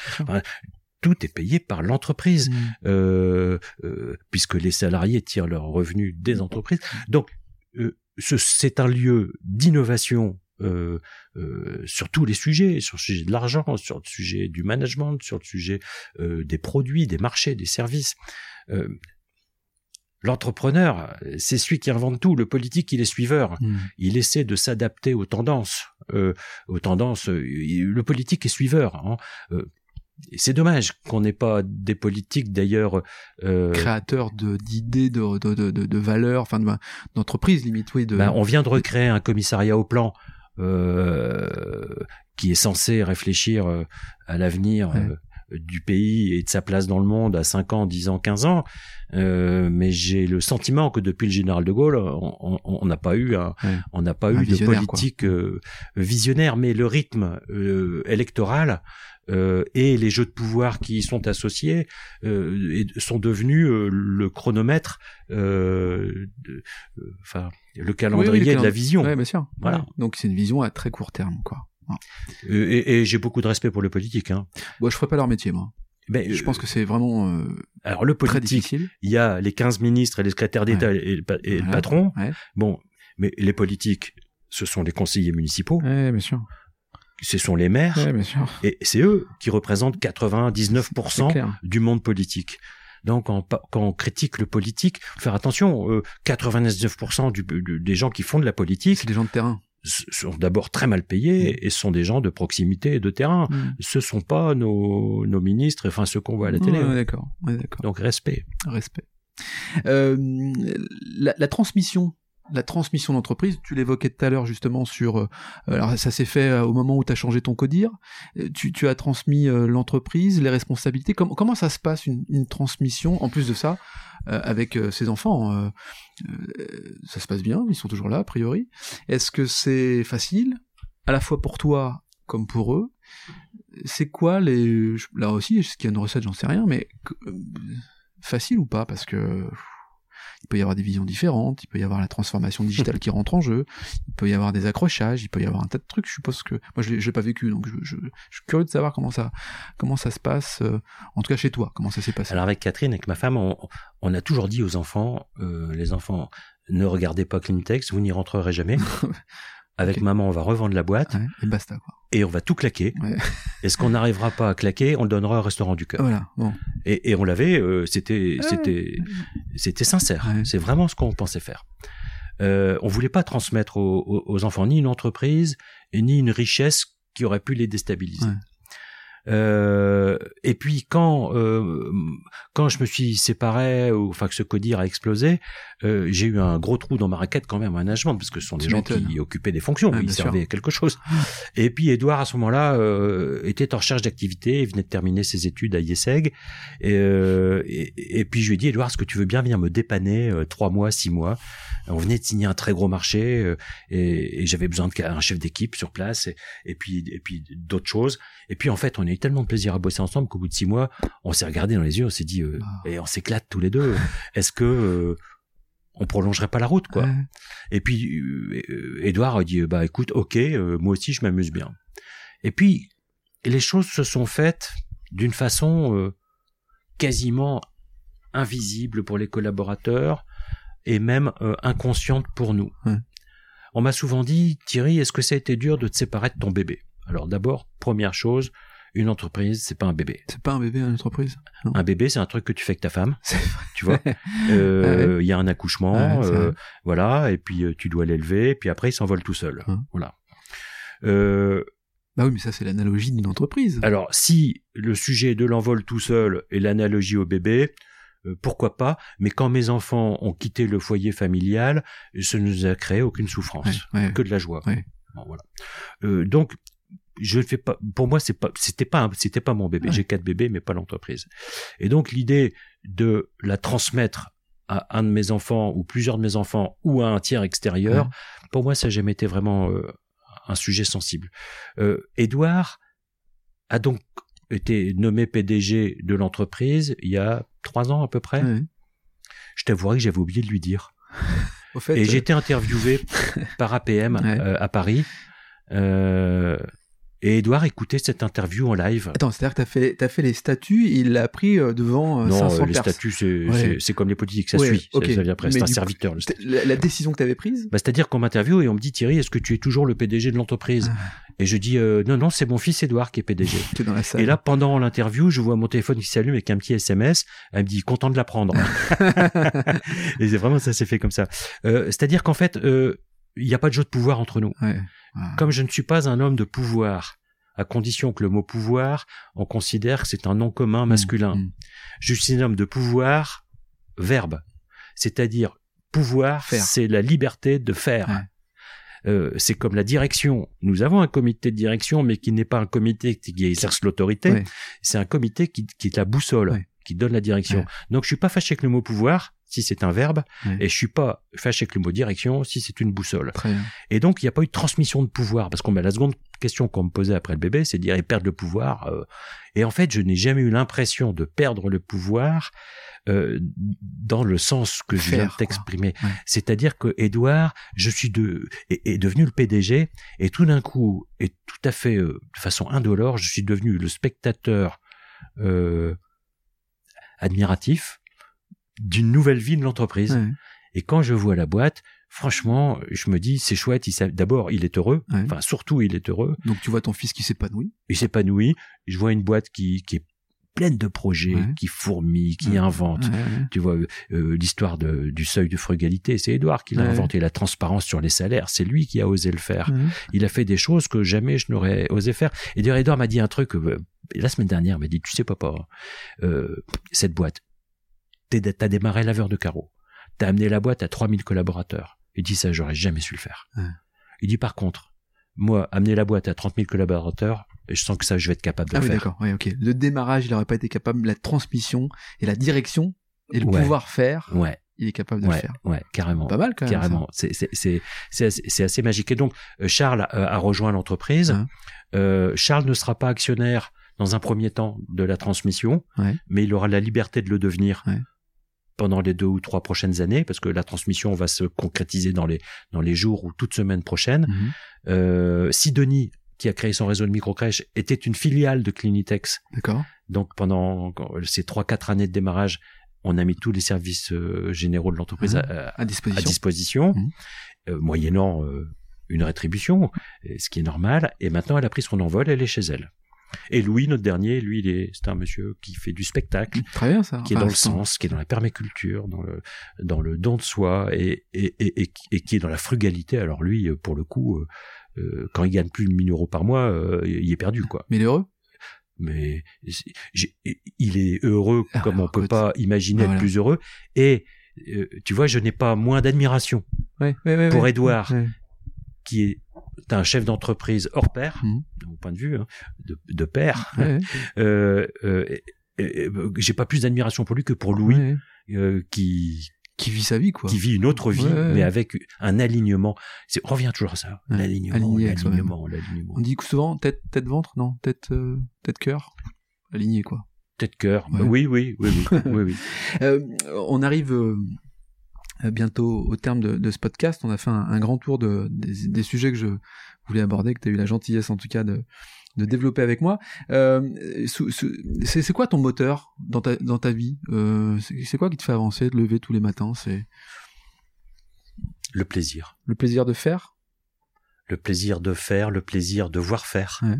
S1: tout est payé par l'entreprise,
S2: Mm.
S1: euh, euh, puisque les salariés tirent leurs revenus des entreprises. Donc, euh, ce- c'est un lieu d'innovation euh, euh, sur tous les sujets, sur le sujet de l'argent, sur le sujet du management, sur le sujet euh, des produits, des marchés, des services. Euh, L'entrepreneur, c'est celui qui invente tout. Le politique, il est suiveur.
S2: Mm.
S1: Il essaie de s'adapter aux tendances. Euh, aux tendances. le politique est suiveur. hein. Euh, c'est dommage qu'on n'ait pas des politiques d'ailleurs. Euh,
S2: créateur de d'idées de de, de, de, valeurs enfin de- d'entreprise limite oui de
S1: ben, on vient de recréer un commissariat au plan euh, qui est censé réfléchir euh, à l'avenir
S2: Ouais.
S1: Du pays et de sa place dans le monde à 5 ans, 10 ans, 15 ans. Euh, mais j'ai le sentiment que depuis le général de Gaulle, on n'a pas eu un,
S2: Ouais.
S1: on n'a pas
S2: Un
S1: eu de politique euh, visionnaire, mais le rythme euh, électoral euh, et les jeux de pouvoir qui y sont associés euh, sont devenus euh, le chronomètre, euh, de- enfin le calendrier
S2: Oui, oui, le
S1: de la vision.
S2: ouais bien sûr
S1: Voilà.
S2: Ouais. donc c'est une vision à très court terme quoi
S1: Et, et j'ai beaucoup de respect pour le politique. Hein.
S2: moi je ferais pas leur métier moi
S1: Mais,
S2: je pense que c'est vraiment euh,
S1: alors le
S2: très
S1: politique,
S2: difficile
S1: il y a les 15 ministres et les secrétaires d'État et, le et le patron.
S2: Ouais.
S1: Bon, mais les politiques, ce sont les conseillers municipaux,
S2: ouais bien sûr
S1: ce sont les maires,
S2: bien sûr
S1: et c'est eux qui représentent
S2: c'est
S1: 99%
S2: clair
S1: du monde politique. Donc, quand, quand on critique le politique, faut faire attention. euh, 99% du, du- des gens qui font de la politique
S2: c'est des gens de terrain
S1: sont d'abord très mal payés et sont des gens de proximité et de terrain.
S2: Mm.
S1: Ce sont pas nos, nos ministres, enfin ceux qu'on voit à la télé.
S2: Ouais, d'accord ouais, d'accord
S1: Donc, respect.
S2: respect euh, la, la transmission la transmission d'entreprise, tu l'évoquais tout à l'heure justement sur, euh, alors ça s'est fait euh, au moment où tu as changé ton codir, euh, tu, tu as transmis l'entreprise, les responsabilités, comment, ça se passe une, une transmission, en plus de ça, avec ses enfants Ça se passe bien, ils sont toujours là a priori. Est-ce que c'est facile, à la fois pour toi comme pour eux? C'est quoi les... Là aussi, est-ce qu'il y a une recette, j'en sais rien, mais facile ou pas? Parce que il peut y avoir des visions différentes, il peut y avoir la transformation digitale qui rentre en jeu, il peut y avoir des accrochages, il peut y avoir un tas de trucs. Je suppose que moi je l'ai pas vécu, donc je, je, je, suis curieux de savoir comment ça comment ça se passe, euh, en tout cas chez toi, comment ça s'est passé.
S1: Alors avec Catherine, avec ma femme, on, on a toujours dit aux enfants, euh, les enfants, ne regardez pas Clintex, vous n'y rentrerez jamais. Avec maman, on va revendre la boîte.
S2: et basta, quoi.
S1: Et on va tout claquer. Ouais. et ce qu'on n'arrivera pas à claquer, on le donnera au restaurant du cœur.
S2: Voilà. Bon.
S1: Et, et on l'avait, euh, c'était, c'était, c'était sincère. C'est vraiment ce qu'on pensait faire. Euh, on voulait pas transmettre aux, aux, enfants ni une entreprise ni une richesse qui aurait pu les déstabiliser. Euh, et puis quand euh, quand je me suis séparé ou enfin que ce codir a explosé, euh, j'ai eu un gros trou dans ma raquette quand même un management parce que ce sont des gens qui occupaient des fonctions, ils servaient quelque chose. Et puis Edouard à ce moment-là euh, était en recherche d'activité, il venait de terminer ses études à IESEG et, euh, et, et, puis je lui ai dit Edouard, est-ce que tu veux bien venir me dépanner trois mois, six mois? On venait de signer un très gros marché et, et j'avais besoin d'un chef d'équipe sur place et, et puis et puis d'autres choses. Et puis en fait, on a eu tellement de plaisir à bosser ensemble qu'au bout de six mois, on s'est regardé dans les yeux, on s'est dit euh, ah. et on s'éclate tous les deux. Est-ce que euh, on prolongerait pas la route quoi? Et puis Edouard a dit bah écoute, ok, euh, moi aussi je m'amuse bien. Et puis les choses se sont faites d'une façon quasiment invisible pour les collaborateurs et même inconsciente pour nous. On m'a souvent dit, Thierry, est-ce que ça a été dur de te séparer de ton bébé? Alors d'abord, première chose, une entreprise, c'est pas un bébé.
S2: C'est pas un bébé, une entreprise?
S1: Un bébé, c'est un truc que tu fais avec ta femme. Tu vois. Euh, il y a un accouchement, euh, voilà, et puis euh, tu dois l'élever, puis après il s'envole tout seul. Hein. Voilà.
S2: Bah oui, mais ça c'est l'analogie d'une entreprise.
S1: Alors, si le sujet de l'envol tout seul est l'analogie au bébé, pourquoi pas Mais quand mes enfants ont quitté le foyer familial, ça ne nous a créé aucune souffrance, que de la joie. voilà. donc je ne fais pas pour moi c'est pas c'était pas c'était pas mon bébé. J'ai quatre bébés mais pas l'entreprise. Et donc l'idée de la transmettre à un de mes enfants ou plusieurs de mes enfants ou à un tiers extérieur pour moi ça n'a jamais été vraiment euh, un sujet sensible. Euh, Edouard a donc été nommé PDG de l'entreprise il y a trois ans à peu près. Je t'avouerai que j'avais oublié de lui dire. Au fait, et j'ai été interviewé par APM euh, à Paris. Euh, et Edouard écoutait cette interview en live.
S2: Attends, c'est-à-dire que t'as fait, t'as fait les statuts, il l'a pris euh, devant 500 euh,
S1: Non, les statuts, c'est, comme les politiques, ça suit, ça, vient après, c'est un serviteur.
S2: La, la, décision que t'avais prise?
S1: Bah, C'est-à-dire qu'on m'interviewe et on me dit, Thierry, est-ce que tu es toujours le PDG de l'entreprise? Ah. Et je dis, euh, non, non, c'est mon fils Edouard qui est PDG.
S2: dans la salle.
S1: Et là, pendant l'interview, je vois mon téléphone qui s'allume avec un petit SMS, elle me dit, content de l'apprendre. et c'est vraiment, ça s'est fait comme ça. c'est-à-dire qu'en fait, il n'y a pas de jeu de pouvoir entre nous. Ouais. Comme je ne suis pas un homme de pouvoir, à condition que le mot pouvoir, on considère que c'est un nom commun mmh, masculin. Mmh. Je suis un homme de pouvoir, verbe. C'est-à-dire, pouvoir, c'est la liberté de faire. Euh, c'est comme la direction. Nous avons un comité de direction, mais qui n'est pas un comité qui exerce l'autorité. C'est un comité qui, est la boussole, qui donne la direction. Donc, je suis pas fâché avec le mot pouvoir si c'est un verbe, et je suis pas fâché avec le mot direction si c'est une boussole. Et donc il n'y a pas eu de transmission de pouvoir, parce qu'on met la seconde question qu'on me posait après le bébé, c'est de dire ils perdent le pouvoir. Euh. et en fait, je n'ai jamais eu l'impression de perdre le pouvoir euh, dans le sens que je viens de t'exprimer. C'est-à-dire que Edouard, je suis de, est, devenu le PDG, et tout d'un coup, et tout à fait euh, de façon indolore, je suis devenu le spectateur admiratif d'une nouvelle vie de l'entreprise. Et quand je vois la boîte, franchement, je me dis, c'est chouette. Il D'abord, il est heureux. Enfin, surtout, il est heureux.
S2: Donc, tu vois ton fils qui s'épanouit.
S1: Il s'épanouit. Je vois une boîte qui, qui est pleine de projets, qui fourmille, qui invente. Tu vois, euh, l'histoire du seuil de frugalité, c'est Edouard qui l'a inventé. La transparence sur les salaires, c'est lui qui a osé le faire. Il a fait des choses que jamais je n'aurais osé faire. Et d'ailleurs, Edouard m'a dit un truc, euh, la semaine dernière, il m'a dit, tu sais papa, euh, cette boîte, t'as démarré laveur de carreaux. T'as amené la boîte à 3000 collaborateurs. Il dit ça, j'aurais jamais su le faire.
S2: Ouais.
S1: Il dit par contre, moi, amener la boîte à 30 000 collaborateurs, je sens que ça, je vais être capable de
S2: Ah
S1: le
S2: oui,
S1: faire.
S2: d'accord. Ouais, ok. Le démarrage, il aurait pas été capable. La transmission et la direction et le
S1: Ouais.
S2: pouvoir faire,
S1: Ouais,
S2: il est capable de le
S1: ouais,
S2: faire.
S1: ouais, carrément.
S2: Pas mal quand même.
S1: Carrément, c'est c'est c'est c'est assez, magique. Et donc euh, Charles a, a rejoint l'entreprise.
S2: Hein.
S1: Euh, Charles ne sera pas actionnaire dans un premier temps de la transmission,
S2: Ouais.
S1: mais il aura la liberté de le devenir
S2: Ouais.
S1: Pendant les deux ou trois prochaines années, parce que la transmission va se concrétiser dans les dans les jours ou toutes semaines prochaines.
S2: ça. Mhm.
S1: Euh, Sidonie, qui a créé son réseau de microcrèches, était une filiale de Clinitex.
S2: D'accord.
S1: Donc pendant ces trois quatre années de démarrage, on a mis tous les services euh, généraux de l'entreprise
S2: Mhm.
S1: à- à,
S2: À disposition.
S1: à disposition,
S2: Mhm.
S1: euh, moyennant euh, une rétribution, ce qui est normal. Et maintenant, elle a pris son envol, elle est chez elle. Et Louis, notre dernier, lui, il est, c'est un monsieur qui fait du spectacle,
S2: Très bien ça.
S1: qui est dans le
S2: c'est-
S1: sens, qui est dans la permaculture, dans le, dans le don de soi, et, et, et, et, qui est dans la frugalité. Alors lui, euh, pour le coup, euh, euh, quand il gagne plus de 1000 euros par mois, euh, il est perdu, quoi.
S2: Mais il est heureux.
S1: Mais c'est- j'ai- il est heureux
S2: Ah,
S1: comme on peut
S2: écoute.
S1: pas imaginer
S2: Ah,
S1: être plus heureux. Et euh, tu vois, je n'ai pas moins d'admiration
S2: Ouais, ouais, ouais,
S1: Pour
S2: ouais.
S1: Qui est un chef d'entreprise hors pair,
S2: Mhm.
S1: de mon point de vue, hein, de, de.
S2: Ouais.
S1: Euh, euh, et, j'ai pas plus d'admiration pour lui que pour Louis,
S2: Ouais.
S1: euh, qui
S2: Qui vit sa vie, quoi.
S1: qui vit une autre vie,
S2: Ouais,
S1: mais avec un alignement. C'est, on revient toujours à ça, l'alignement, l'alignement, l'alignement.
S2: On dit souvent tête, tête ventre, non? Tête, euh, tête cœur? Aligné, quoi.
S1: Tête cœur. Bah oui, oui, oui, oui, oui, oui.
S2: Euh, on arrive euh, euh, bientôt au terme de, de ce podcast. On a fait un, un grand tour de, des, des sujets que je voulais aborder, que tu as eu la gentillesse en tout cas de, de développer avec moi. Euh, c'est quoi ton moteur dans ta, dans ta vie? Euh, C'est quoi qui te fait avancer, de lever tous les matins? C'est
S1: Le plaisir.
S2: le plaisir de faire?
S1: Le plaisir de faire, le plaisir de voir faire.
S2: Ouais.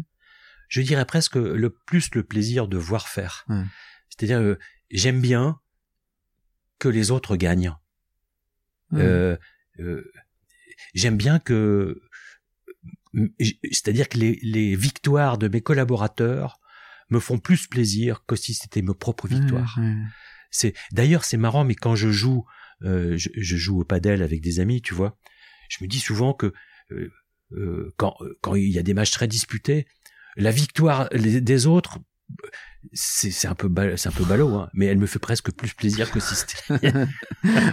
S1: Je dirais presque le plus le plaisir de voir faire.
S2: Ouais.
S1: C'est-à-dire, euh, j'aime bien que les autres gagnent.
S2: Ouais.
S1: Euh, euh, j'aime bien que, c'est-à-dire que les, les victoires de mes collaborateurs me font plus plaisir que si c'était mes propres victoires.
S2: Ouais, ouais.
S1: C'est d'ailleurs c'est marrant, mais quand je joue, euh, je, je joue au padel avec des amis, tu vois, je me dis souvent que euh, euh, quand quand il y a des matchs très disputés, la victoire des autres, c'est c'est un peu c'est un peu ballot, hein, mais elle me fait presque plus plaisir que si c'était.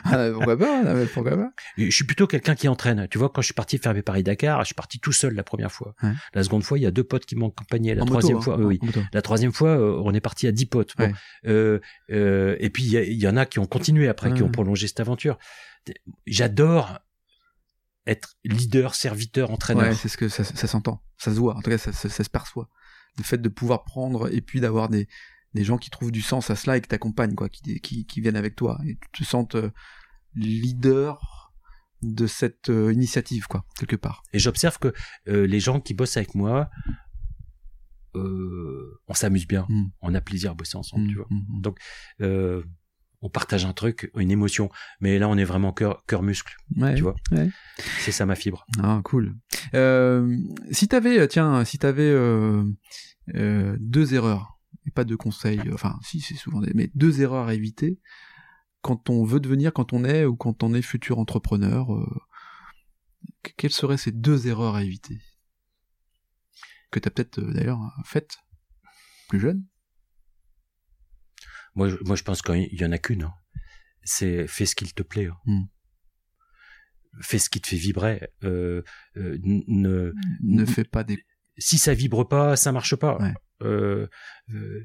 S2: Ah, pourquoi pas ah, Pourquoi pas
S1: je suis plutôt quelqu'un qui entraîne. Tu vois, quand je suis parti faire mes Paris Dakar, je suis parti tout seul la première fois.
S2: Ouais.
S1: La seconde fois, il y a deux potes qui m'ont accompagné. La
S2: En
S1: troisième
S2: moto,
S1: fois,
S2: hein,
S1: oui. La troisième fois, euh, on est parti à 10 potes. Bon.
S2: Ouais.
S1: Euh, euh, et puis, il y, en a qui ont continué après, qui ont prolongé cette aventure. J'adore être leader, serviteur, entraîneur.
S2: Ouais, c'est ce que ça, ça s'entend, ça se voit. En tout cas, ça, ça- ça se perçoit. Le fait de pouvoir prendre et puis d'avoir des, des gens qui trouvent du sens à cela et qui t'accompagnent, quoi, qui, qui, qui viennent avec toi et tu te sens euh, leader de cette euh, initiative, quoi, quelque part.
S1: Et j'observe que euh, les gens qui bossent avec moi, euh, on s'amuse bien,
S2: Mm.
S1: on a plaisir à bosser ensemble,
S2: Mm,
S1: tu vois.
S2: mm, mm.
S1: Donc, euh, on partage un truc, une émotion. Mais là, on est vraiment cœur, cœur muscle.
S2: Ouais,
S1: tu vois.
S2: ouais.
S1: C'est ça ma fibre.
S2: Ah, cool. Euh, si t'avais, euh, tiens, si t'avais euh, euh, deux erreurs, et pas deux conseils, enfin, si, c'est souvent des, mais deux erreurs à éviter quand on veut devenir, quand on est ou quand on est futur entrepreneur, que- quelles seraient ces deux erreurs à éviter Que t'as peut-être d'ailleurs faites plus jeune?
S1: Moi, je, moi, je pense qu'il y en a qu'une. hein. C'est fais ce qu'il te plaît. hein.
S2: Mm.
S1: Fais ce qui te fait vibrer. Euh, euh, ne,
S2: Ne fais pas des.
S1: si ça vibre pas, ça marche pas.
S2: Ouais.
S1: Euh,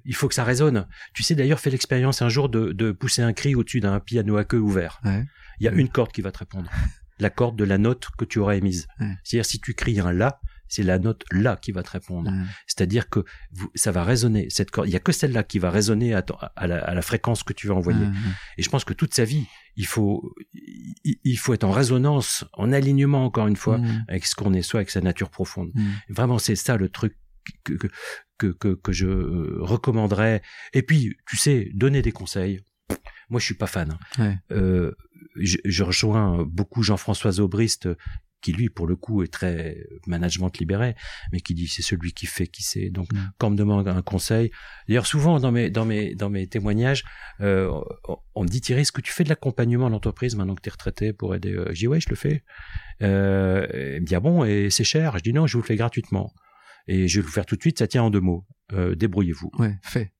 S1: il faut que ça résonne. Tu sais d'ailleurs, fais l'expérience un jour de, de pousser un cri au-dessus d'un piano à queue ouvert.
S2: Ouais.
S1: Il y a
S2: Ouais.
S1: une corde qui va te répondre. La corde de la note que tu auras émise. C'est-à-dire si tu cries un la, c'est la note là qui va te répondre.
S2: Ouais.
S1: C'est-à-dire que vous- ça va résonner. Cette corde, il y a que celle-là qui va résonner à, ton- à la, à la fréquence que tu vas envoyer.
S2: Ouais,
S1: Et je pense que toute sa vie, il faut, il, il faut être en résonance, en alignement encore une fois.
S2: Mm,
S1: avec ce qu'on est, soit avec sa nature profonde.
S2: mm.
S1: Vraiment, c'est ça le truc que, que, que, je euh, recommanderais. Et puis, tu sais, donner des conseils. Moi, je suis pas fan. hein.
S2: Ouais.
S1: Euh, je, je rejoins beaucoup Jean-François Aubrist qui lui pour le coup est très management libéré, mais qui dit c'est celui qui fait qui sait. Donc
S2: Mm.
S1: quand on me demande un conseil, d'ailleurs souvent dans mes dans mes dans mes témoignages, euh, on- me dit Thierry, est-ce que tu fais de l'accompagnement en entreprise maintenant que tu es retraité pour aider? Euh, Je dis ouais, je le fais. Euh, il me dit ah bon et c'est cher? Je dis non, je vous le fais gratuitement. Et je vais vous faire tout de suite, ça tient en deux mots. Euh, débrouillez-vous.
S2: Ouais, fais.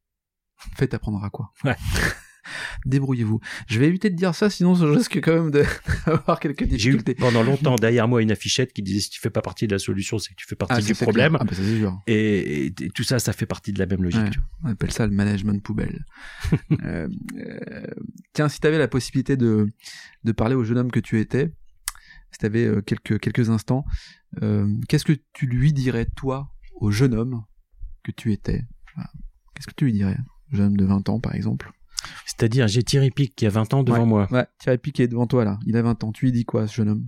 S2: Fais, t'apprendras quoi?
S1: Ouais.
S2: Débrouillez-vous. Je vais éviter de dire ça, sinon je risque quand même d'avoir quelques
S1: J'ai eu
S2: difficultés.
S1: pendant longtemps derrière moi une affichette qui disait si tu fais pas partie de la solution, c'est que tu fais partie
S2: Ah,
S1: du problème.
S2: Ah, bah, ça.
S1: Et, et- et tout ça, ça fait partie de la même logique.
S2: Ouais. On appelle ça le management poubelle. Euh, euh, tiens, si tu avais la possibilité de, de parler au jeune homme que tu étais, si tu avais quelques, quelques instants, euh, qu'est-ce que tu lui dirais, toi, au jeune homme que tu étais? Qu'est-ce que tu lui dirais Jeune homme de 20 ans, par exemple?
S1: C'est-à-dire, j'ai Thierry Pic qui a 20 ans devant moi.
S2: Ouais, Thierry Piquet devant toi, là. Il a 20 ans. Tu lui dis quoi, ce jeune homme?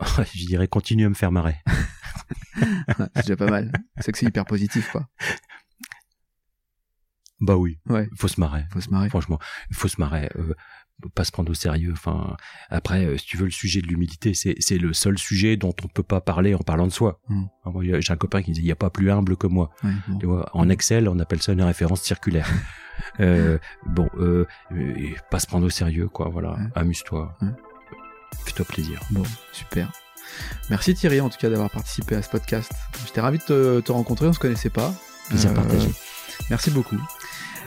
S1: Je dirais continue à me faire marrer.
S2: Ouais, C'est déjà pas mal. C'est que c'est hyper positif, quoi.
S1: Bah oui,
S2: Ouais,
S1: faut se marrer.
S2: faut se marrer.
S1: Franchement, faut se marrer. euh, pas se prendre au sérieux. Enfin, après, euh, si tu veux, le sujet de l'humilité, c'est le seul sujet dont on peut pas parler en parlant de soi.
S2: Mm.
S1: J'ai un copain qui disait, il n'y a pas plus humble que moi.
S2: Ouais, bon.
S1: Tu vois, en Excel, on appelle ça une référence circulaire. euh, bon, euh, euh, pas se prendre au sérieux, quoi. Voilà,
S2: Ouais.
S1: amuse-toi,
S2: Ouais.
S1: fais-toi plaisir.
S2: Bon, super. Merci Thierry, en tout cas, d'avoir participé à ce podcast. J'étais ravi de te, te rencontrer, on se connaissait pas.
S1: Plaisir
S2: Euh,
S1: partagé.
S2: Merci beaucoup.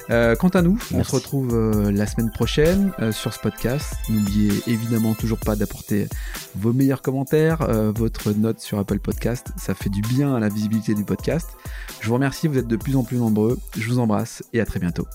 S2: Euh, quant à nous, on se retrouve euh, la semaine prochaine euh, sur ce podcast. N'oubliez évidemment toujours pas d'apporter vos meilleurs commentaires, euh, votre note sur Apple Podcast. Ça fait du bien à la visibilité du podcast. Je vous remercie, vous êtes de plus en plus nombreux. Je vous embrasse et à très bientôt.